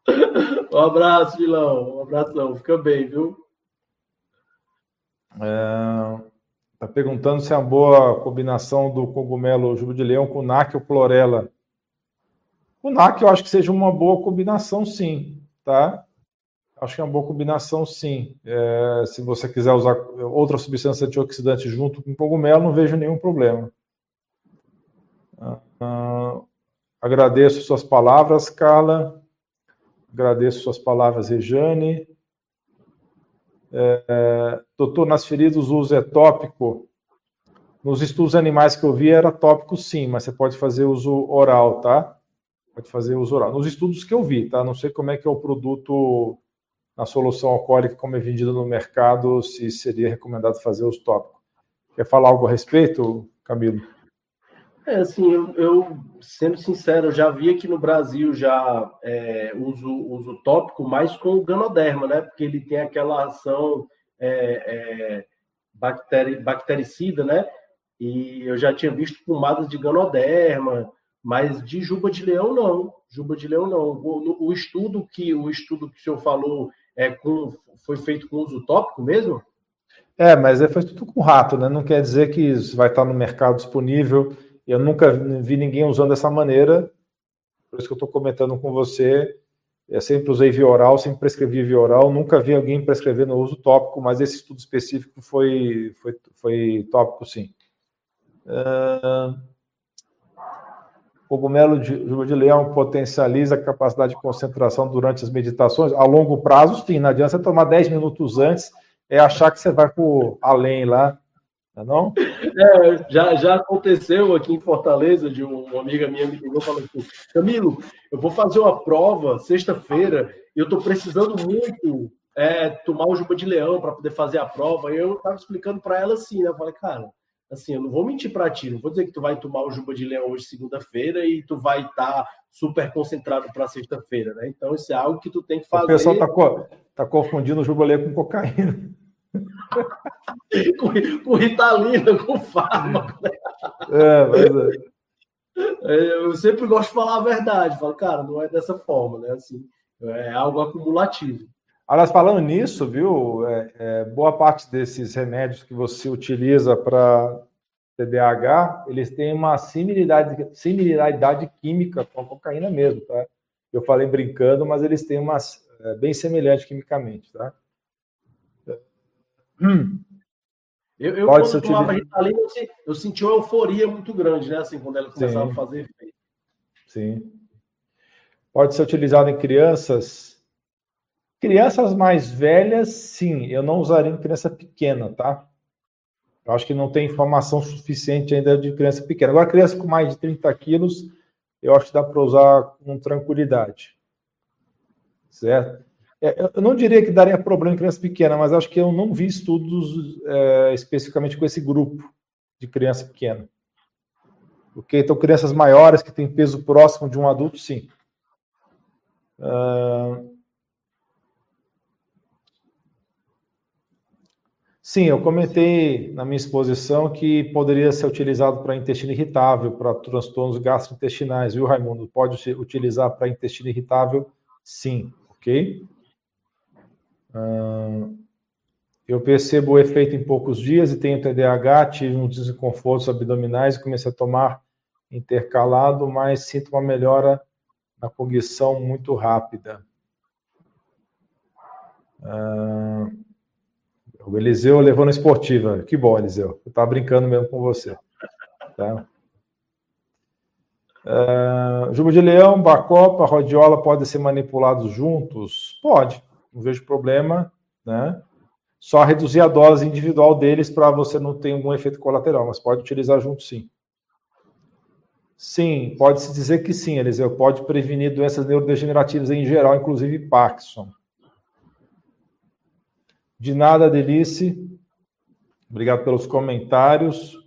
um abraço, Milão. Um abração. Fica bem, viu? É, tá perguntando se é uma boa combinação do cogumelo jubo de leão com NAC ou clorela. O NAC eu acho que seja uma boa combinação, sim, tá? Acho que é uma boa combinação, sim. É, se você quiser usar outra substância antioxidante junto com cogumelo, não vejo nenhum problema. Ah, ah, agradeço suas palavras, Carla. Agradeço suas palavras, Rejane. É, é, doutor, nas feridas o uso é tópico? Nos estudos animais que eu vi era tópico sim, mas você pode fazer uso oral, tá? Pode fazer uso oral. Nos estudos que eu vi, tá? Não sei como é que é o produto na solução alcoólica como é vendida no mercado, se seria recomendado fazer os tópicos. Quer falar algo a respeito, Camilo? É, assim, eu, eu sendo sincero, já vi aqui no Brasil já é, uso, uso tópico mais com o ganoderma, né? Porque ele tem aquela ação é, é, bacteri, bactericida, né? E eu já tinha visto pomadas de ganoderma, mas de juba de leão não. Juba de leão não. O, o estudo que o estudo que o senhor falou é com, foi feito com uso tópico mesmo? É, mas é, foi tudo com rato, né? Não quer dizer que isso vai estar no mercado disponível. Eu nunca vi ninguém usando dessa maneira, por isso que eu estou comentando com você. Eu sempre usei via oral, sempre prescrevi via oral, nunca vi alguém prescrever no uso tópico, mas esse estudo específico foi, foi, foi tópico, sim. Uh, Cogumelo de, de leão potencializa a capacidade de concentração durante as meditações? A longo prazo, sim. Não adianta você tomar 10 minutos antes, é achar que você vai por além lá. Não? É, é, já, já aconteceu aqui em Fortaleza, de uma amiga minha me ligou falando assim: Camilo, eu vou fazer uma prova sexta-feira e eu estou precisando muito é, tomar o juba de leão para poder fazer a prova. Eu estava explicando para ela assim, né? Eu falei, cara, assim, eu não vou mentir para ti, não vou dizer que tu vai tomar o Juba de Leão hoje, segunda-feira, e tu vai estar tá super concentrado para sexta-feira, né? Então, isso é algo que tu tem que fazer. O pessoal está co tá confundindo o Juba Leão com cocaína. com, com ritalina, com fármaco. Né? É, mas é. é. Eu sempre gosto de falar a verdade. Falo, cara, não é dessa forma, né? Assim, é algo acumulativo. Aliás, falando nisso, viu, é, é, boa parte desses remédios que você utiliza para TDAH, eles têm uma similaridade, similaridade química com a cocaína mesmo, tá? Eu falei brincando, mas eles têm uma é, bem semelhante quimicamente, tá? Hum. Eu, eu Pode quando tomava Ritalina, eu, eu senti uma euforia muito grande, né? Assim, quando ela começava Sim. a fazer efeito. Sim. Pode ser utilizado em crianças. Crianças mais velhas, sim. Eu não usaria em criança pequena, tá? Eu acho que não tem informação suficiente ainda de criança pequena. Agora, criança com mais de 30 quilos, eu acho que dá para usar com tranquilidade. Certo? É, eu não diria que daria problema em criança pequena, mas acho que eu não vi estudos é, especificamente com esse grupo de criança pequena. Porque então crianças maiores que têm peso próximo de um adulto, sim. Uh... Sim, eu comentei na minha exposição que poderia ser utilizado para intestino irritável, para transtornos gastrointestinais, viu, Raimundo? Pode utilizar para intestino irritável, sim, ok? eu percebo o efeito em poucos dias e tenho TDAH, tive uns desconfortos abdominais e comecei a tomar intercalado, mas sinto uma melhora na cognição muito rápida. O Eliseu levou na esportiva. Que bom, Eliseu. Eu estava brincando mesmo com você. Tá? Uh, Juba de leão, bacopa, rodiola podem ser manipulados juntos? Pode não vejo problema, né? Só reduzir a dose individual deles para você não ter algum efeito colateral, mas pode utilizar junto sim. Sim, pode-se dizer que sim, Eliseu. Pode prevenir doenças neurodegenerativas em geral, inclusive Parkinson. De nada, Delice. Obrigado pelos comentários.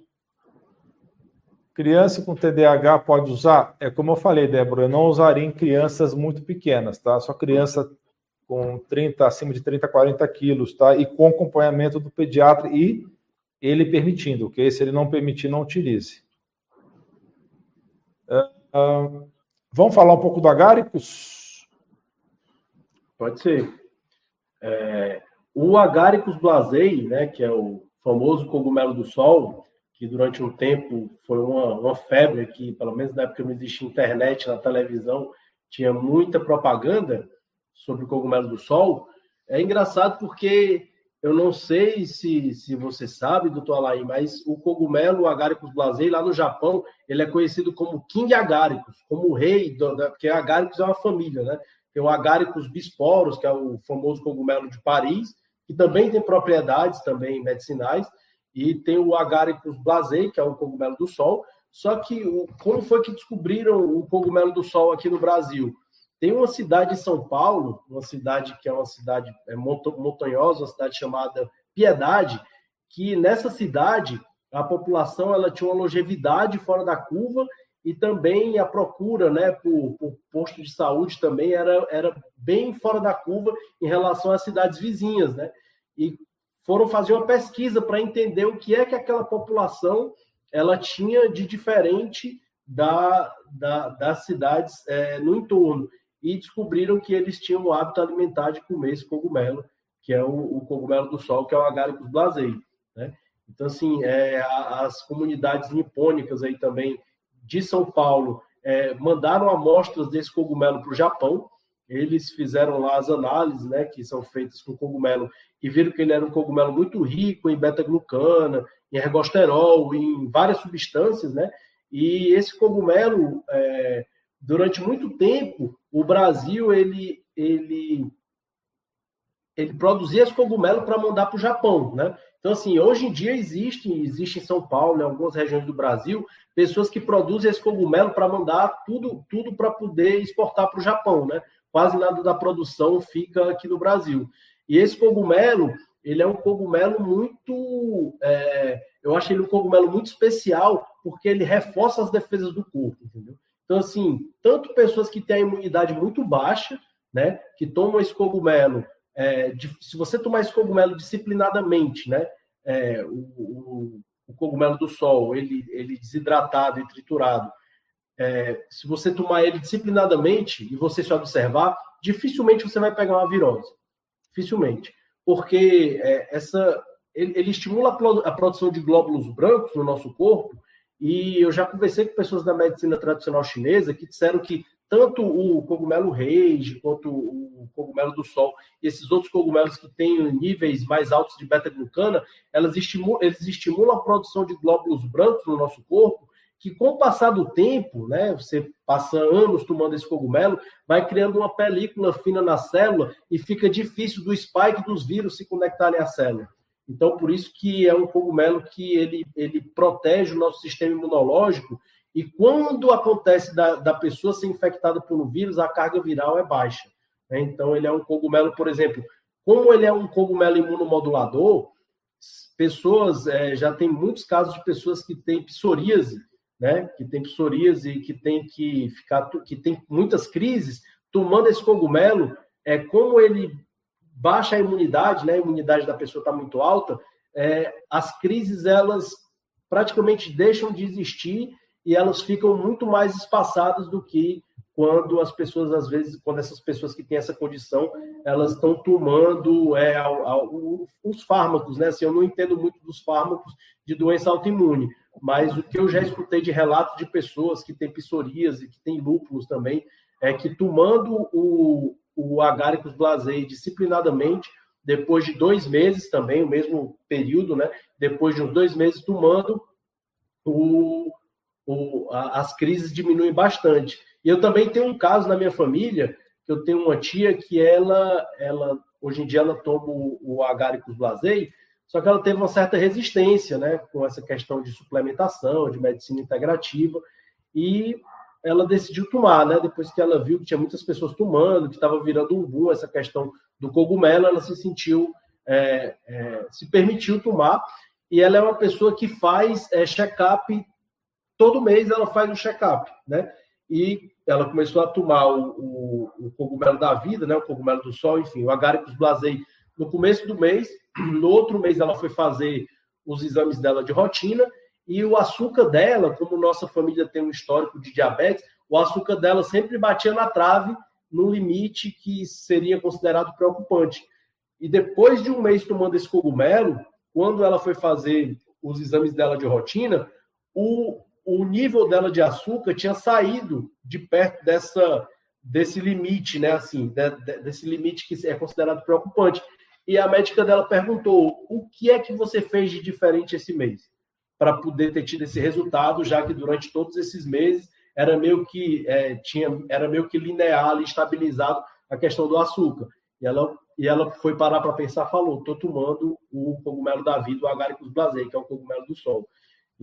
Criança com TDAH pode usar? É como eu falei, Débora, eu não usaria em crianças muito pequenas, tá? Só criança com 30, acima de 30, 40 quilos, tá? E com acompanhamento do pediatra e ele permitindo, ok? Se ele não permitir, não utilize. Uh, uh, vamos falar um pouco do agáricos? Pode ser. É, o Agaricus blasei, né, que é o famoso cogumelo do sol, que durante um tempo foi uma, uma febre aqui, pelo menos na época não existia internet na televisão, tinha muita propaganda sobre o cogumelo do sol, é engraçado porque eu não sei se, se você sabe, doutor Alain, mas o cogumelo Agaricus blasei lá no Japão, ele é conhecido como King Agaricus, como o rei, do, da, porque Agaricus é uma família, né? Tem o Agaricus bisporus, que é o famoso cogumelo de Paris, que também tem propriedades também medicinais, e tem o Agaricus blasei, que é o cogumelo do sol. Só que como foi que descobriram o cogumelo do sol aqui no Brasil? Tem uma cidade em São Paulo, uma cidade que é uma cidade é, montanhosa, uma cidade chamada Piedade, que nessa cidade a população ela tinha uma longevidade fora da curva e também a procura né, por, por posto de saúde também era, era bem fora da curva em relação às cidades vizinhas. Né? E foram fazer uma pesquisa para entender o que é que aquela população ela tinha de diferente da, da das cidades é, no entorno e descobriram que eles tinham o hábito alimentar de comer esse cogumelo, que é o, o cogumelo do sol, que é o Agaricus blasei. Né? Então, assim, é, as comunidades nipônicas aí também de São Paulo é, mandaram amostras desse cogumelo para o Japão. Eles fizeram lá as análises, né, que são feitas com cogumelo e viram que ele era um cogumelo muito rico em beta-glucana, em ergosterol, em várias substâncias, né? E esse cogumelo, é, durante muito tempo, o Brasil ele, ele, ele produzia esse cogumelo para mandar para o Japão, né? Então, assim, hoje em dia existe, existe em São Paulo, em algumas regiões do Brasil, pessoas que produzem esse cogumelo para mandar tudo, tudo para poder exportar para o Japão, né? Quase nada da produção fica aqui no Brasil. E esse cogumelo, ele é um cogumelo muito, é, eu acho ele um cogumelo muito especial, porque ele reforça as defesas do corpo, entendeu? Então, assim, tanto pessoas que têm a imunidade muito baixa, né, que tomam esse cogumelo, é, de, se você tomar esse cogumelo disciplinadamente, né, é, o, o, o, cogumelo do sol, ele, ele desidratado e triturado, é, se você tomar ele disciplinadamente e você se observar, dificilmente você vai pegar uma virose. Dificilmente. Porque é, essa, ele, ele estimula a, a produção de glóbulos brancos no nosso corpo, e eu já conversei com pessoas da medicina tradicional chinesa que disseram que tanto o cogumelo rage quanto o cogumelo do sol e esses outros cogumelos que têm níveis mais altos de beta-glucana, elas estimulam, eles estimulam a produção de glóbulos brancos no nosso corpo, que com o passar do tempo, né, você passa anos tomando esse cogumelo, vai criando uma película fina na célula e fica difícil do spike dos vírus se conectarem à célula. Então, por isso que é um cogumelo que ele, ele protege o nosso sistema imunológico e quando acontece da, da pessoa ser infectada um vírus, a carga viral é baixa. Né? Então, ele é um cogumelo, por exemplo, como ele é um cogumelo imunomodulador, pessoas, é, já tem muitos casos de pessoas que têm psoríase, né? Que tem psoríase que tem que ficar, que tem muitas crises, tomando esse cogumelo, é como ele baixa a imunidade, né? A imunidade da pessoa está muito alta, é, as crises elas praticamente deixam de existir e elas ficam muito mais espaçadas do que quando as pessoas, às vezes, quando essas pessoas que têm essa condição, elas estão tomando é, os fármacos, né? Assim, eu não entendo muito dos fármacos de doença autoimune, mas o que eu já escutei de relatos de pessoas que têm psoríase, que têm lúpulos também, é que tomando o, o Agaricus blasei disciplinadamente, depois de dois meses também, o mesmo período, né? Depois de uns dois meses tomando, o, o, a, as crises diminuem bastante. E eu também tenho um caso na minha família, que eu tenho uma tia que ela, ela hoje em dia ela toma o, o Agaricus blasei, só que ela teve uma certa resistência, né, com essa questão de suplementação, de medicina integrativa, e ela decidiu tomar, né, depois que ela viu que tinha muitas pessoas tomando, que estava virando um boom essa questão do cogumelo, ela se sentiu, é, é, se permitiu tomar, e ela é uma pessoa que faz é, check-up todo mês ela faz um check-up, né? E ela começou a tomar o, o, o, cogumelo da vida, né? O cogumelo do sol, enfim, o Agaricus blasei no começo do mês. No outro mês ela foi fazer os exames dela de rotina e o açúcar dela, como nossa família tem um histórico de diabetes, o açúcar dela sempre batia na trave no limite que seria considerado preocupante. E depois de um mês tomando esse cogumelo, quando ela foi fazer os exames dela de rotina, o, o nível dela de açúcar tinha saído de perto dessa desse limite, né? Assim, de, de, desse limite que é considerado preocupante. E a médica dela perguntou: o que é que você fez de diferente esse mês para poder ter tido esse resultado, já que durante todos esses meses era meio que é, tinha era meio que linear, estabilizado a questão do açúcar. E ela e ela foi parar para pensar, falou: estou tomando o cogumelo da vida, o Agaricus blasei, que é o cogumelo do sol.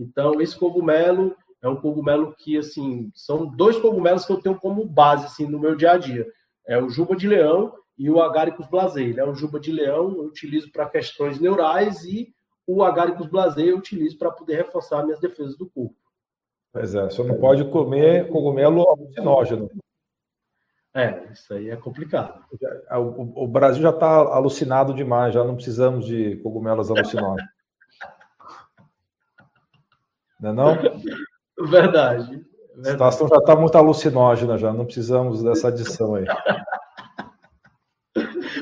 Então, esse cogumelo é um cogumelo que, assim, são dois cogumelos que eu tenho como base, assim, no meu dia a dia. É o juba de leão e o agaricus blasei. Né? O juba de leão eu utilizo para questões neurais e o agaricus blasei eu utilizo para poder reforçar minhas defesas do corpo. Pois é, você não pode comer cogumelo alucinógeno. É, isso aí é complicado. O, o Brasil já está alucinado demais, já não precisamos de cogumelos alucinógenos. Não é não? Verdade. A situação já está muito alucinógena, já não precisamos dessa adição aí.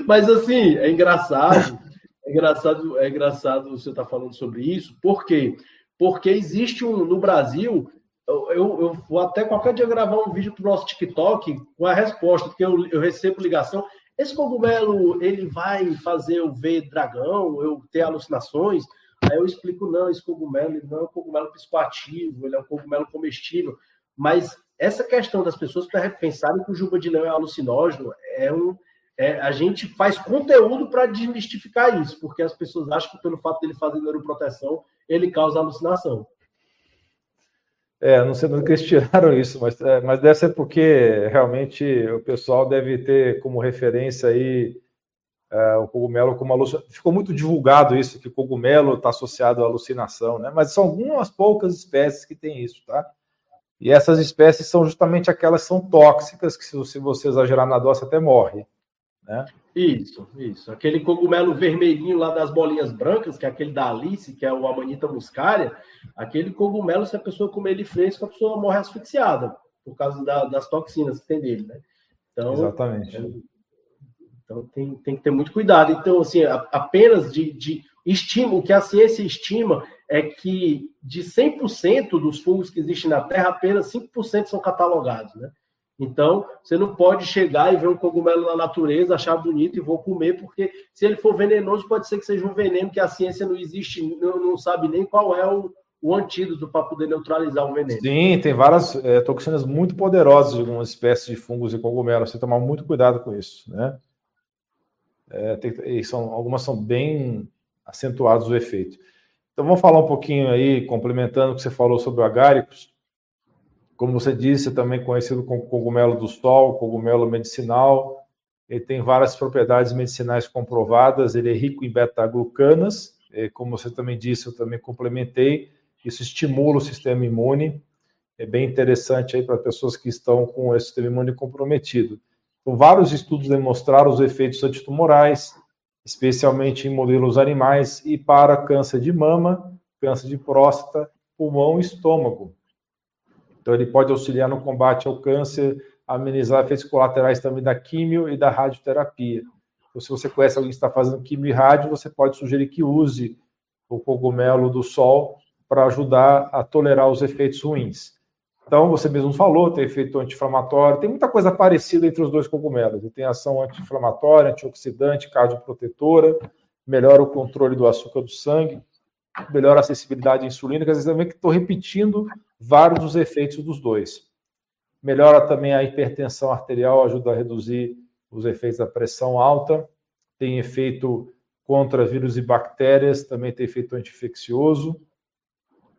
Mas assim, é engraçado, é engraçado, é engraçado você estar tá falando sobre isso, por quê? Porque existe um no Brasil, eu, eu vou até qualquer dia gravar um vídeo para o nosso TikTok com a resposta, porque eu, eu recebo ligação. Esse cogumelo ele vai fazer eu ver dragão, eu ter alucinações? Aí eu explico, não, esse cogumelo ele não é um cogumelo psicoativo, ele é um cogumelo comestível. Mas essa questão das pessoas pensarem que o juba de leão é alucinógeno, é um, é, a gente faz conteúdo para desmistificar isso, porque as pessoas acham que pelo fato dele fazer neuroproteção, ele causa alucinação. É, não sei que eles tiraram isso, mas, é, mas deve ser porque realmente o pessoal deve ter como referência aí é, o cogumelo como alucinação. Ficou muito divulgado isso, que o cogumelo está associado à alucinação, né? Mas são algumas poucas espécies que têm isso, tá? E essas espécies são justamente aquelas que são tóxicas, que se você exagerar na dose até morre, né? Isso, isso. Aquele cogumelo vermelhinho lá das bolinhas brancas, que é aquele da Alice, que é o Amanita muscaria, aquele cogumelo, se a pessoa comer ele fresco, a pessoa morre asfixiada, por causa da, das toxinas que tem dele, né? Então, Exatamente. É Então tem, tem que ter muito cuidado. Então, assim, apenas de, de o que a ciência estima é que de 100% dos fungos que existem na Terra, apenas 5% são catalogados, né? Então, você não pode chegar e ver um cogumelo na natureza, achar bonito e vou comer, porque se ele for venenoso, pode ser que seja um veneno que a ciência não existe, não, não sabe nem qual é o, o antídoto para poder neutralizar o veneno. Sim, tem várias é, toxinas muito poderosas de algumas espécies de fungos e cogumelos. Você tomar muito cuidado com isso, né? É, tem, são, algumas são bem acentuados o efeito. Então vamos falar um pouquinho aí, complementando o que você falou sobre o agáricos. Como você disse, é também conhecido como cogumelo do sol, cogumelo medicinal. Ele tem várias propriedades medicinais comprovadas. Ele é rico em beta-glucanas. Como você também disse, eu também complementei. Isso estimula o sistema imune. É bem interessante aí para pessoas que estão com o sistema imune comprometido. Então, vários estudos demonstraram os efeitos antitumorais, especialmente em modelos animais e para câncer de mama, câncer de próstata, pulmão e estômago. Então, ele pode auxiliar no combate ao câncer, amenizar efeitos colaterais também da químio e da radioterapia. Então, se você conhece alguém que está fazendo químio e rádio, você pode sugerir que use o cogumelo do sol para ajudar a tolerar os efeitos ruins. Então, você mesmo falou, tem efeito anti-inflamatório, tem muita coisa parecida entre os dois cogumelos. Ele tem ação anti-inflamatória, antioxidante, cardioprotetora, melhora o controle do açúcar do sangue, melhora a acessibilidade à insulina, que às vezes também que estou repetindo vários dos efeitos dos dois. Melhora também a hipertensão arterial, ajuda a reduzir os efeitos da pressão alta, tem efeito contra vírus e bactérias, também tem efeito anti-infeccioso,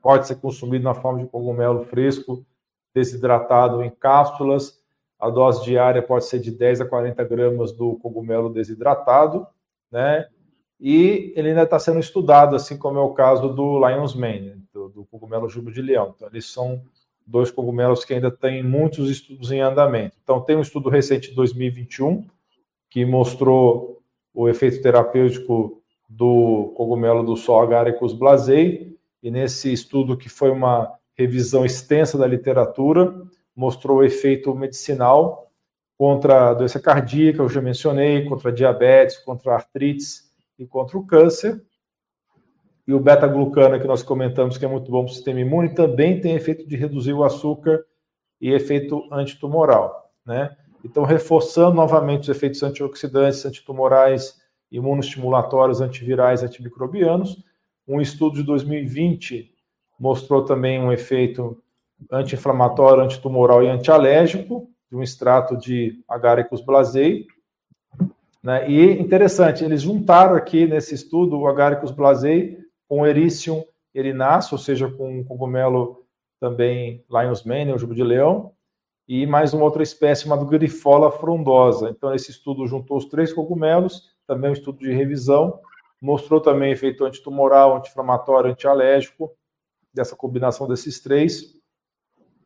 pode ser consumido na forma de cogumelo fresco, desidratado em cápsulas. A dose diária pode ser de 10 a 40 gramas do cogumelo desidratado, né? e ele ainda está sendo estudado, assim como é o caso do Lion's Mane, do, do cogumelo jubo de leão. Então, eles são dois cogumelos que ainda têm muitos estudos em andamento. Então, tem um estudo recente de 2021 que mostrou o efeito terapêutico do cogumelo do sol Agaricus blasei, e nesse estudo que foi uma revisão extensa da literatura, mostrou o efeito medicinal contra a doença cardíaca, eu já mencionei, contra diabetes, contra artrites, e contra o câncer. E o beta-glucana, que nós comentamos que é muito bom para o sistema imune, também tem efeito de reduzir o açúcar e efeito antitumoral. Né? Então, reforçando novamente os efeitos antioxidantes, antitumorais, imunostimulatórios, antivirais, antimicrobianos, um estudo de 2020 mostrou também um efeito anti-inflamatório, antitumoral e antialérgico de um extrato de Agaricus blasei, né? E interessante, eles juntaram aqui nesse estudo o Agaricus blasei com Ericium erinaceus, ou seja, com um cogumelo também Lion's Mane, o jubo de leão, e mais uma outra espécie chamada Grifola frondosa. Então, esse estudo juntou os três cogumelos, também um estudo de revisão, mostrou também efeito antitumoral, anti-inflamatório, antialérgico, dessa combinação desses três,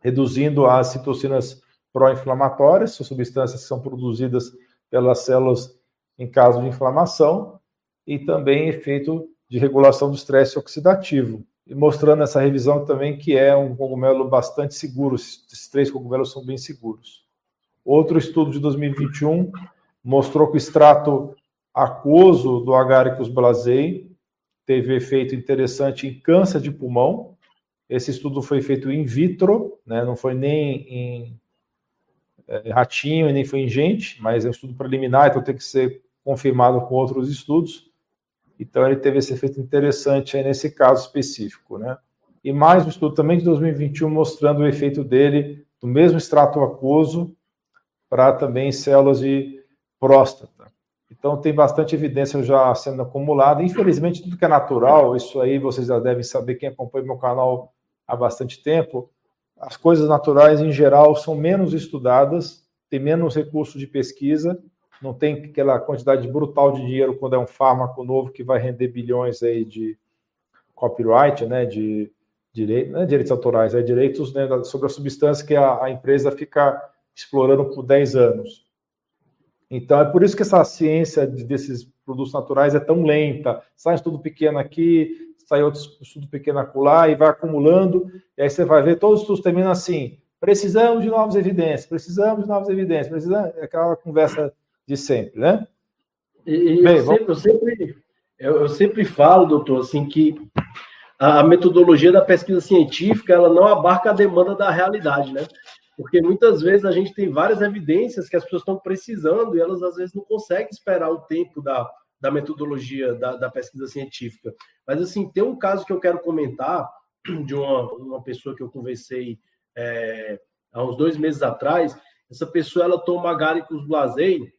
reduzindo as citocinas pró-inflamatórias, substâncias que são produzidas pelas células em caso de inflamação e também efeito de regulação do estresse oxidativo. E mostrando essa revisão também que é um cogumelo bastante seguro, esses três cogumelos são bem seguros. Outro estudo de 2021 mostrou que o extrato aquoso do Agaricus blasei teve efeito interessante em câncer de pulmão. Esse estudo foi feito in vitro, né, não foi nem em é, ratinho e nem foi em gente, mas é um estudo preliminar, então tem que ser confirmado com outros estudos. Então, ele teve esse efeito interessante aí nesse caso específico, né? E mais um estudo também de 2021 mostrando o efeito dele do mesmo extrato aquoso para também células de próstata. Então, tem bastante evidência já sendo acumulada. Infelizmente, tudo que é natural, isso aí vocês já devem saber, quem acompanha meu canal há bastante tempo, as coisas naturais, em geral, são menos estudadas, tem menos recurso de pesquisa não tem aquela quantidade brutal de dinheiro quando é um fármaco novo que vai render bilhões aí de copyright, né, de direito, é direitos autorais, é direitos né, sobre a substância que a, a, empresa fica explorando por 10 anos. Então, é por isso que essa ciência desses produtos naturais é tão lenta. Sai um estudo pequeno aqui, sai outro estudo pequeno acolá, e vai acumulando, e aí você vai ver, todos os estudos terminam assim, precisamos de novas evidências, precisamos de novas evidências, precisamos, é aquela conversa de sempre, né? E, Bem, eu, sempre, eu, sempre, eu, eu, sempre falo, doutor, assim, que a, a metodologia da pesquisa científica ela não abarca a demanda da realidade, né? Porque muitas vezes a gente tem várias evidências que as pessoas estão precisando e elas às vezes não conseguem esperar o tempo da, da metodologia da, da pesquisa científica. Mas assim, tem um caso que eu quero comentar de uma, uma pessoa que eu conversei é, há uns dois meses atrás. Essa pessoa ela toma agaricus blasei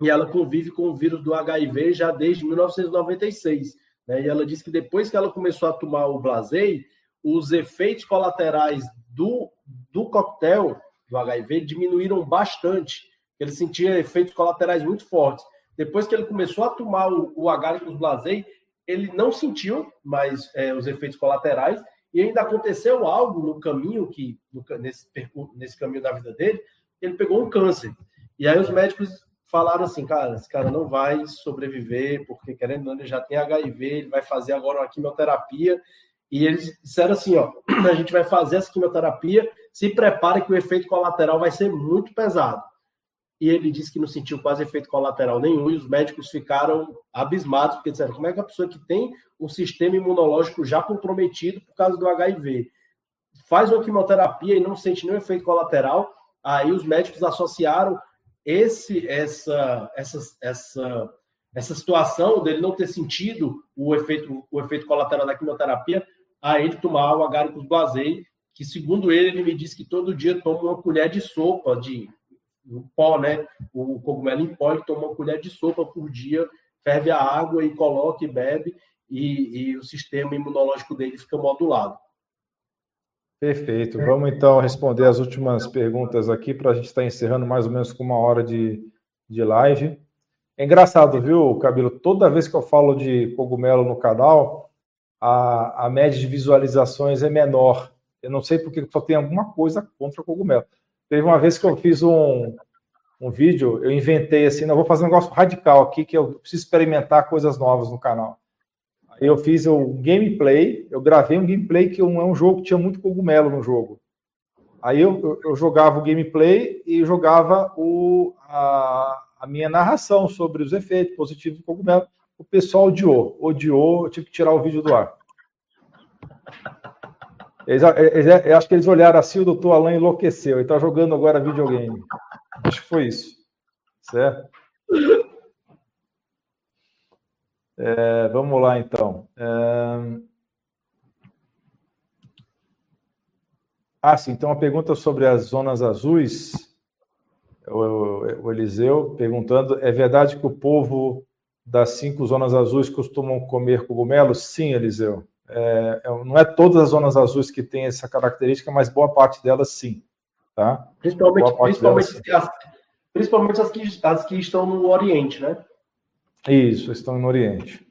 e ela convive com o vírus do HIV já desde 1996. Né? E ela disse que depois que ela começou a tomar o blasei, os efeitos colaterais do, do coquetel do HIV diminuíram bastante. Ele sentia efeitos colaterais muito fortes. Depois que ele começou a tomar o, o agaricus blasei, ele não sentiu mais é, os efeitos colaterais e ainda aconteceu algo no caminho que no, nesse, nesse caminho da vida dele, ele pegou um câncer. E aí os médicos falaram assim, cara, esse cara não vai sobreviver, porque querendo ou não, ele já tem HIV, ele vai fazer agora uma quimioterapia. E eles disseram assim, ó, a gente vai fazer essa quimioterapia, se prepare que o efeito colateral vai ser muito pesado e ele disse que não sentiu quase efeito colateral nenhum, e os médicos ficaram abismados, porque disseram, como é que a pessoa que tem um sistema imunológico já comprometido por causa do HIV faz uma quimioterapia e não sente nenhum efeito colateral, aí os médicos associaram esse, essa, essa, essa, essa situação dele não ter sentido o efeito, o efeito colateral da quimioterapia, a ele tomar o agaricus blasei, que segundo ele, ele me disse que todo dia toma uma colher de sopa de no pó, né? O cogumelo em pó, ele toma uma colher de sopa por dia, ferve a água e coloca e bebe, e, e o sistema imunológico dele fica modulado. Perfeito. Vamos então responder as últimas perguntas aqui para a gente estar tá encerrando mais ou menos com uma hora de, de live. É engraçado, viu, Cabelo? Toda vez que eu falo de cogumelo no canal, a, a média de visualizações é menor. Eu não sei porque só tem alguma coisa contra cogumelo. Teve uma vez que eu fiz um, um vídeo, eu inventei assim, não vou fazer um negócio radical aqui, que eu preciso experimentar coisas novas no canal. Eu fiz um gameplay, eu gravei um gameplay que é um jogo que tinha muito cogumelo no jogo. Aí eu, eu jogava o gameplay e jogava o, a, a, minha narração sobre os efeitos positivos do cogumelo. O pessoal odiou, odiou, eu tive que tirar o vídeo do ar. Eles, eles, eu acho que eles olharam assim, o doutor Alain enlouqueceu. Ele está jogando agora videogame. Acho que foi isso. Certo? É, vamos lá, então. É... Ah, sim. Então, uma pergunta sobre as zonas azuis. O, o, o Eliseu perguntando: é verdade que o povo das cinco zonas azuis costumam comer cogumelos? Sim, Eliseu. É, é, não é todas as zonas azuis que têm essa característica, mas boa parte delas sim. Tá? Principalmente, principalmente, delas, as, principalmente as, que, as que estão no Oriente, né? Isso, estão no Oriente.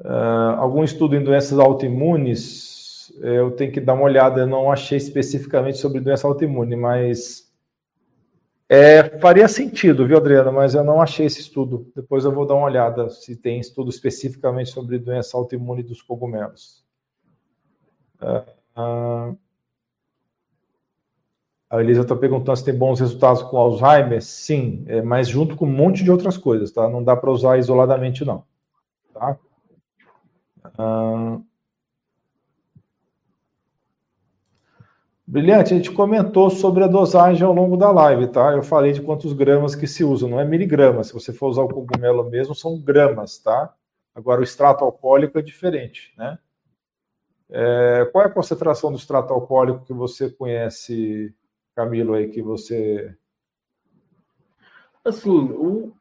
Uh, algum estudo em doenças autoimunes, eu tenho que dar uma olhada, eu não achei especificamente sobre doença autoimune, mas é, faria sentido, viu, Adriana? Mas eu não achei esse estudo. Depois eu vou dar uma olhada se tem estudo especificamente sobre doença autoimune dos cogumelos. Uh, uh, a Elisa está perguntando se tem bons resultados com Alzheimer. Sim, é, mas junto com um monte de outras coisas, tá? Não dá para usar isoladamente, não. Tá? Uh, Brilhante, a gente comentou sobre a dosagem ao longo da live, tá? Eu falei de quantos gramas que se usam, não é miligramas. Se você for usar o cogumelo mesmo, são gramas, tá? Agora, o extrato alcoólico é diferente, né? É, qual é a concentração do extrato alcoólico que você conhece, Camilo, aí, que você... Assim, o,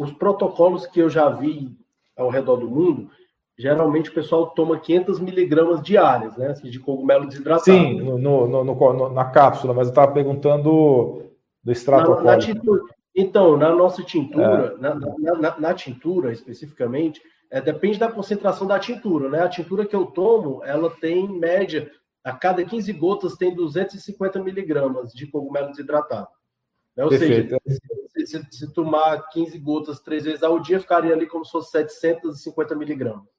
os protocolos que eu já vi ao redor do mundo, geralmente o pessoal toma 500 miligramas diárias, né? Assim, de cogumelo desidratado. Sim, no, no, no, na cápsula, mas eu estava perguntando do extrato na, na tintura, Então, na nossa tintura, é. na, na, na, tintura especificamente, é, depende da concentração da tintura, né? A tintura que eu tomo, ela tem média, a cada 15 gotas tem 250 miligramas de cogumelo desidratado. Né? Ou Perfeito. seja, se, se, se, tomar 15 gotas três vezes ao dia, ficaria ali como se fosse 750 miligramas.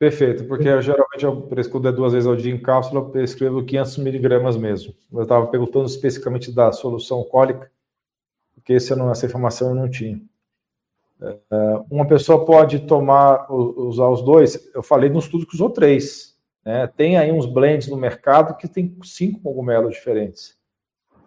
Perfeito, porque eu, geralmente eu prescrevo duas vezes ao dia em cápsula, eu prescrevo 500 miligramas mesmo. Eu estava perguntando especificamente da solução cólica, porque essa, não, essa informação eu não tinha. Uh, uma pessoa pode tomar, usar os dois. Eu falei no estudo que usou três. Né? Tem aí uns blends no mercado que tem cinco cogumelos diferentes.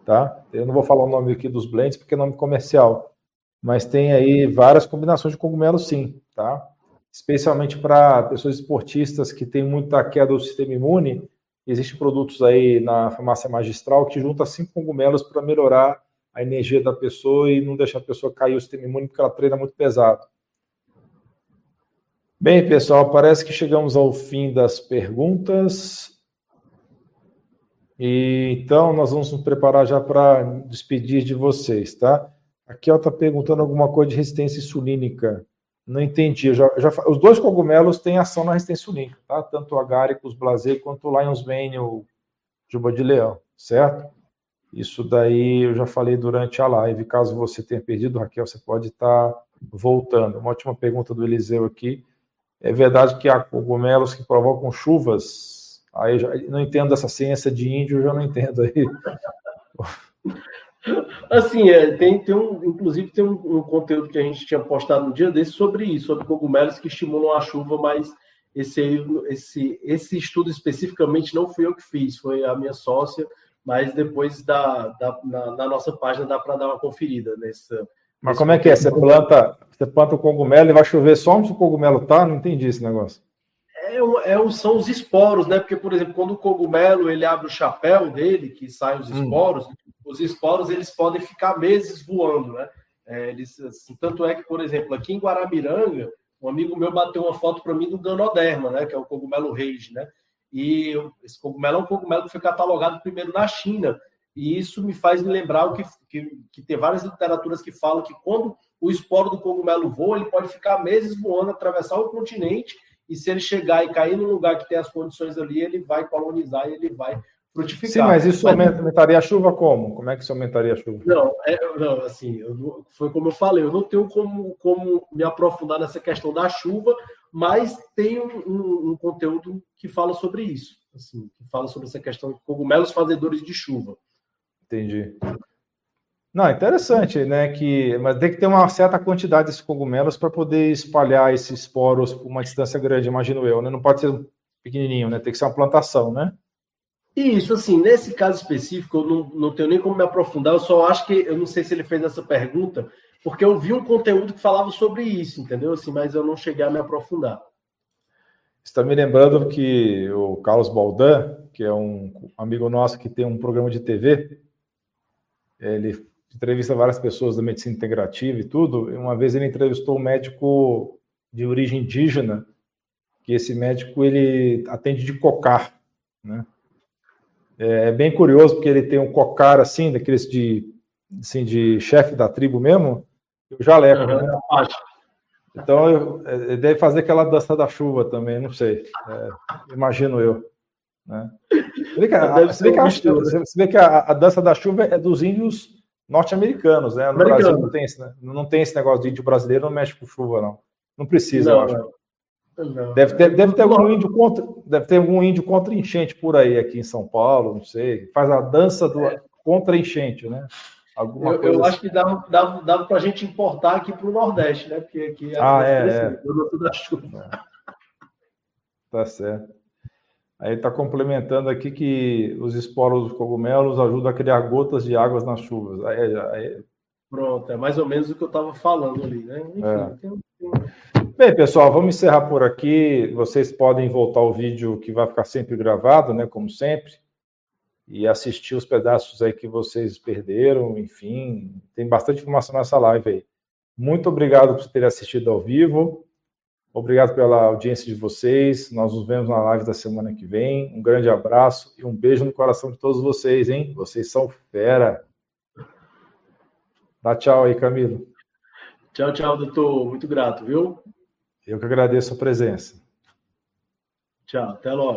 Tá? Eu não vou falar o nome aqui dos blends porque é nome comercial, mas tem aí várias combinações de cogumelos sim, tá? Especialmente para pessoas esportistas que têm muita queda do sistema imune, existem produtos aí na farmácia magistral que junta cinco cogumelos para melhorar a energia da pessoa e não deixar a pessoa cair o sistema imune porque ela treina muito pesado. Bem, pessoal, parece que chegamos ao fim das perguntas. E, então, nós vamos nos preparar já para despedir de vocês, tá? Aqui ela está perguntando alguma coisa de resistência insulínica. Não entendi. Já, já, os dois cogumelos têm ação na resistência insulínica, tá? Tanto o agaricus blazer quanto o lion's mane, o juba de leão, certo? Isso daí eu já falei durante a live. Caso você tenha perdido, Raquel, você pode estar voltando. Uma última pergunta do Eliseu aqui. É verdade que há cogumelos que provocam chuvas? Aí já não entendo essa ciência de índio, eu já não entendo aí. Assim, é, tem, tem um, inclusive tem um, um, conteúdo que a gente tinha postado no dia desse sobre isso, sobre cogumelos que estimulam a chuva, mas esse, esse, esse estudo especificamente não fui eu que fiz, foi a minha sócia, mas depois da, da na, na nossa página dá para dar uma conferida nessa, mas como é que é? Você planta, você planta o cogumelo e vai chover só onde o cogumelo tá? Não entendi esse negócio. É, é, são os esporos, né? Porque, por exemplo, quando o cogumelo ele abre o chapéu dele, que saem os hum. esporos, hum. Os esporos eles podem ficar meses voando, né? É, eles, assim, tanto é que, por exemplo, aqui em Guaramiranga, um amigo meu bateu uma foto para mim do Ganoderma, né? Que é o cogumelo rage, né? E esse cogumelo é um cogumelo que foi catalogado primeiro na China. E isso me faz me lembrar o que, que, que, tem várias literaturas que falam que quando o esporo do cogumelo voa, ele pode ficar meses voando, atravessar o continente, e se ele chegar e cair no lugar que tem as condições ali, ele vai colonizar e ele vai frutificar. Sim, mas isso mas, aumentaria a chuva como? Como é que isso aumentaria a chuva? Não, é, não assim, eu, foi como eu falei, eu não tenho como, como me aprofundar nessa questão da chuva, mas tem um, um, um conteúdo que fala sobre isso, assim, que fala sobre essa questão de cogumelos fazedores de chuva. Entendi. Não, interessante, né? Que, mas tem que ter uma certa quantidade desses cogumelos para poder espalhar esses poros por uma distância grande, imagino eu, né? Não pode ser pequenininho, né? Tem que ser uma plantação, né? Isso, assim, nesse caso específico, eu não, não tenho nem como me aprofundar, eu só acho que, eu não sei se ele fez essa pergunta, porque eu vi um conteúdo que falava sobre isso, entendeu? Assim, mas eu não cheguei a me aprofundar. Está me lembrando que o Carlos Baldan, que é um amigo nosso que tem um programa de TV, ele entrevista várias pessoas da medicina integrativa e tudo. Uma vez ele entrevistou um médico de origem indígena, que esse médico ele atende de cocar, né? É, é bem curioso porque ele tem um cocar assim, daqueles de assim de chefe da tribo mesmo, o jaleco, uhum. né? Então eu, é, ele deve fazer aquela dança da chuva também, não sei, é, imagino eu. Né? Você vê que, a, você vê que, a, você vê que a, a, dança da chuva é dos índios norte-americanos, né? No Americano. Brasil não tem, esse, né? não tem esse negócio de índio brasileiro, não mexe com chuva, não. Não precisa, não, eu acho. Não. Deve ter, deve ter algum índio contra, deve ter algum índio contra enchente por aí aqui em São Paulo, não sei. Faz a dança do é. contra enchente, né? Alguma eu, eu acho assim. que dava, dava, dava para a gente importar aqui para o Nordeste, né? Porque aqui é ah, é, é. da chuva. Tá certo. Aí está complementando aqui que os esporos dos cogumelos ajudam a criar gotas de águas nas chuvas. Aí, aí... Pronto, é mais ou menos o que eu estava falando ali, né? Enfim, é. tem... Bem, pessoal, vamos encerrar por aqui. Vocês podem voltar ao vídeo que vai ficar sempre gravado, né? Como sempre, e assistir os pedaços aí que vocês perderam. Enfim, tem bastante informação nessa live aí. Muito obrigado por terem assistido ao vivo. Obrigado pela audiência de vocês. Nós nos vemos na live da semana que vem. Um grande abraço e um beijo no coração de todos vocês, hein? Vocês são fera. Dá tchau aí, Camilo. Tchau, tchau, doutor. Muito grato, viu? Eu que agradeço a presença. Tchau, até logo.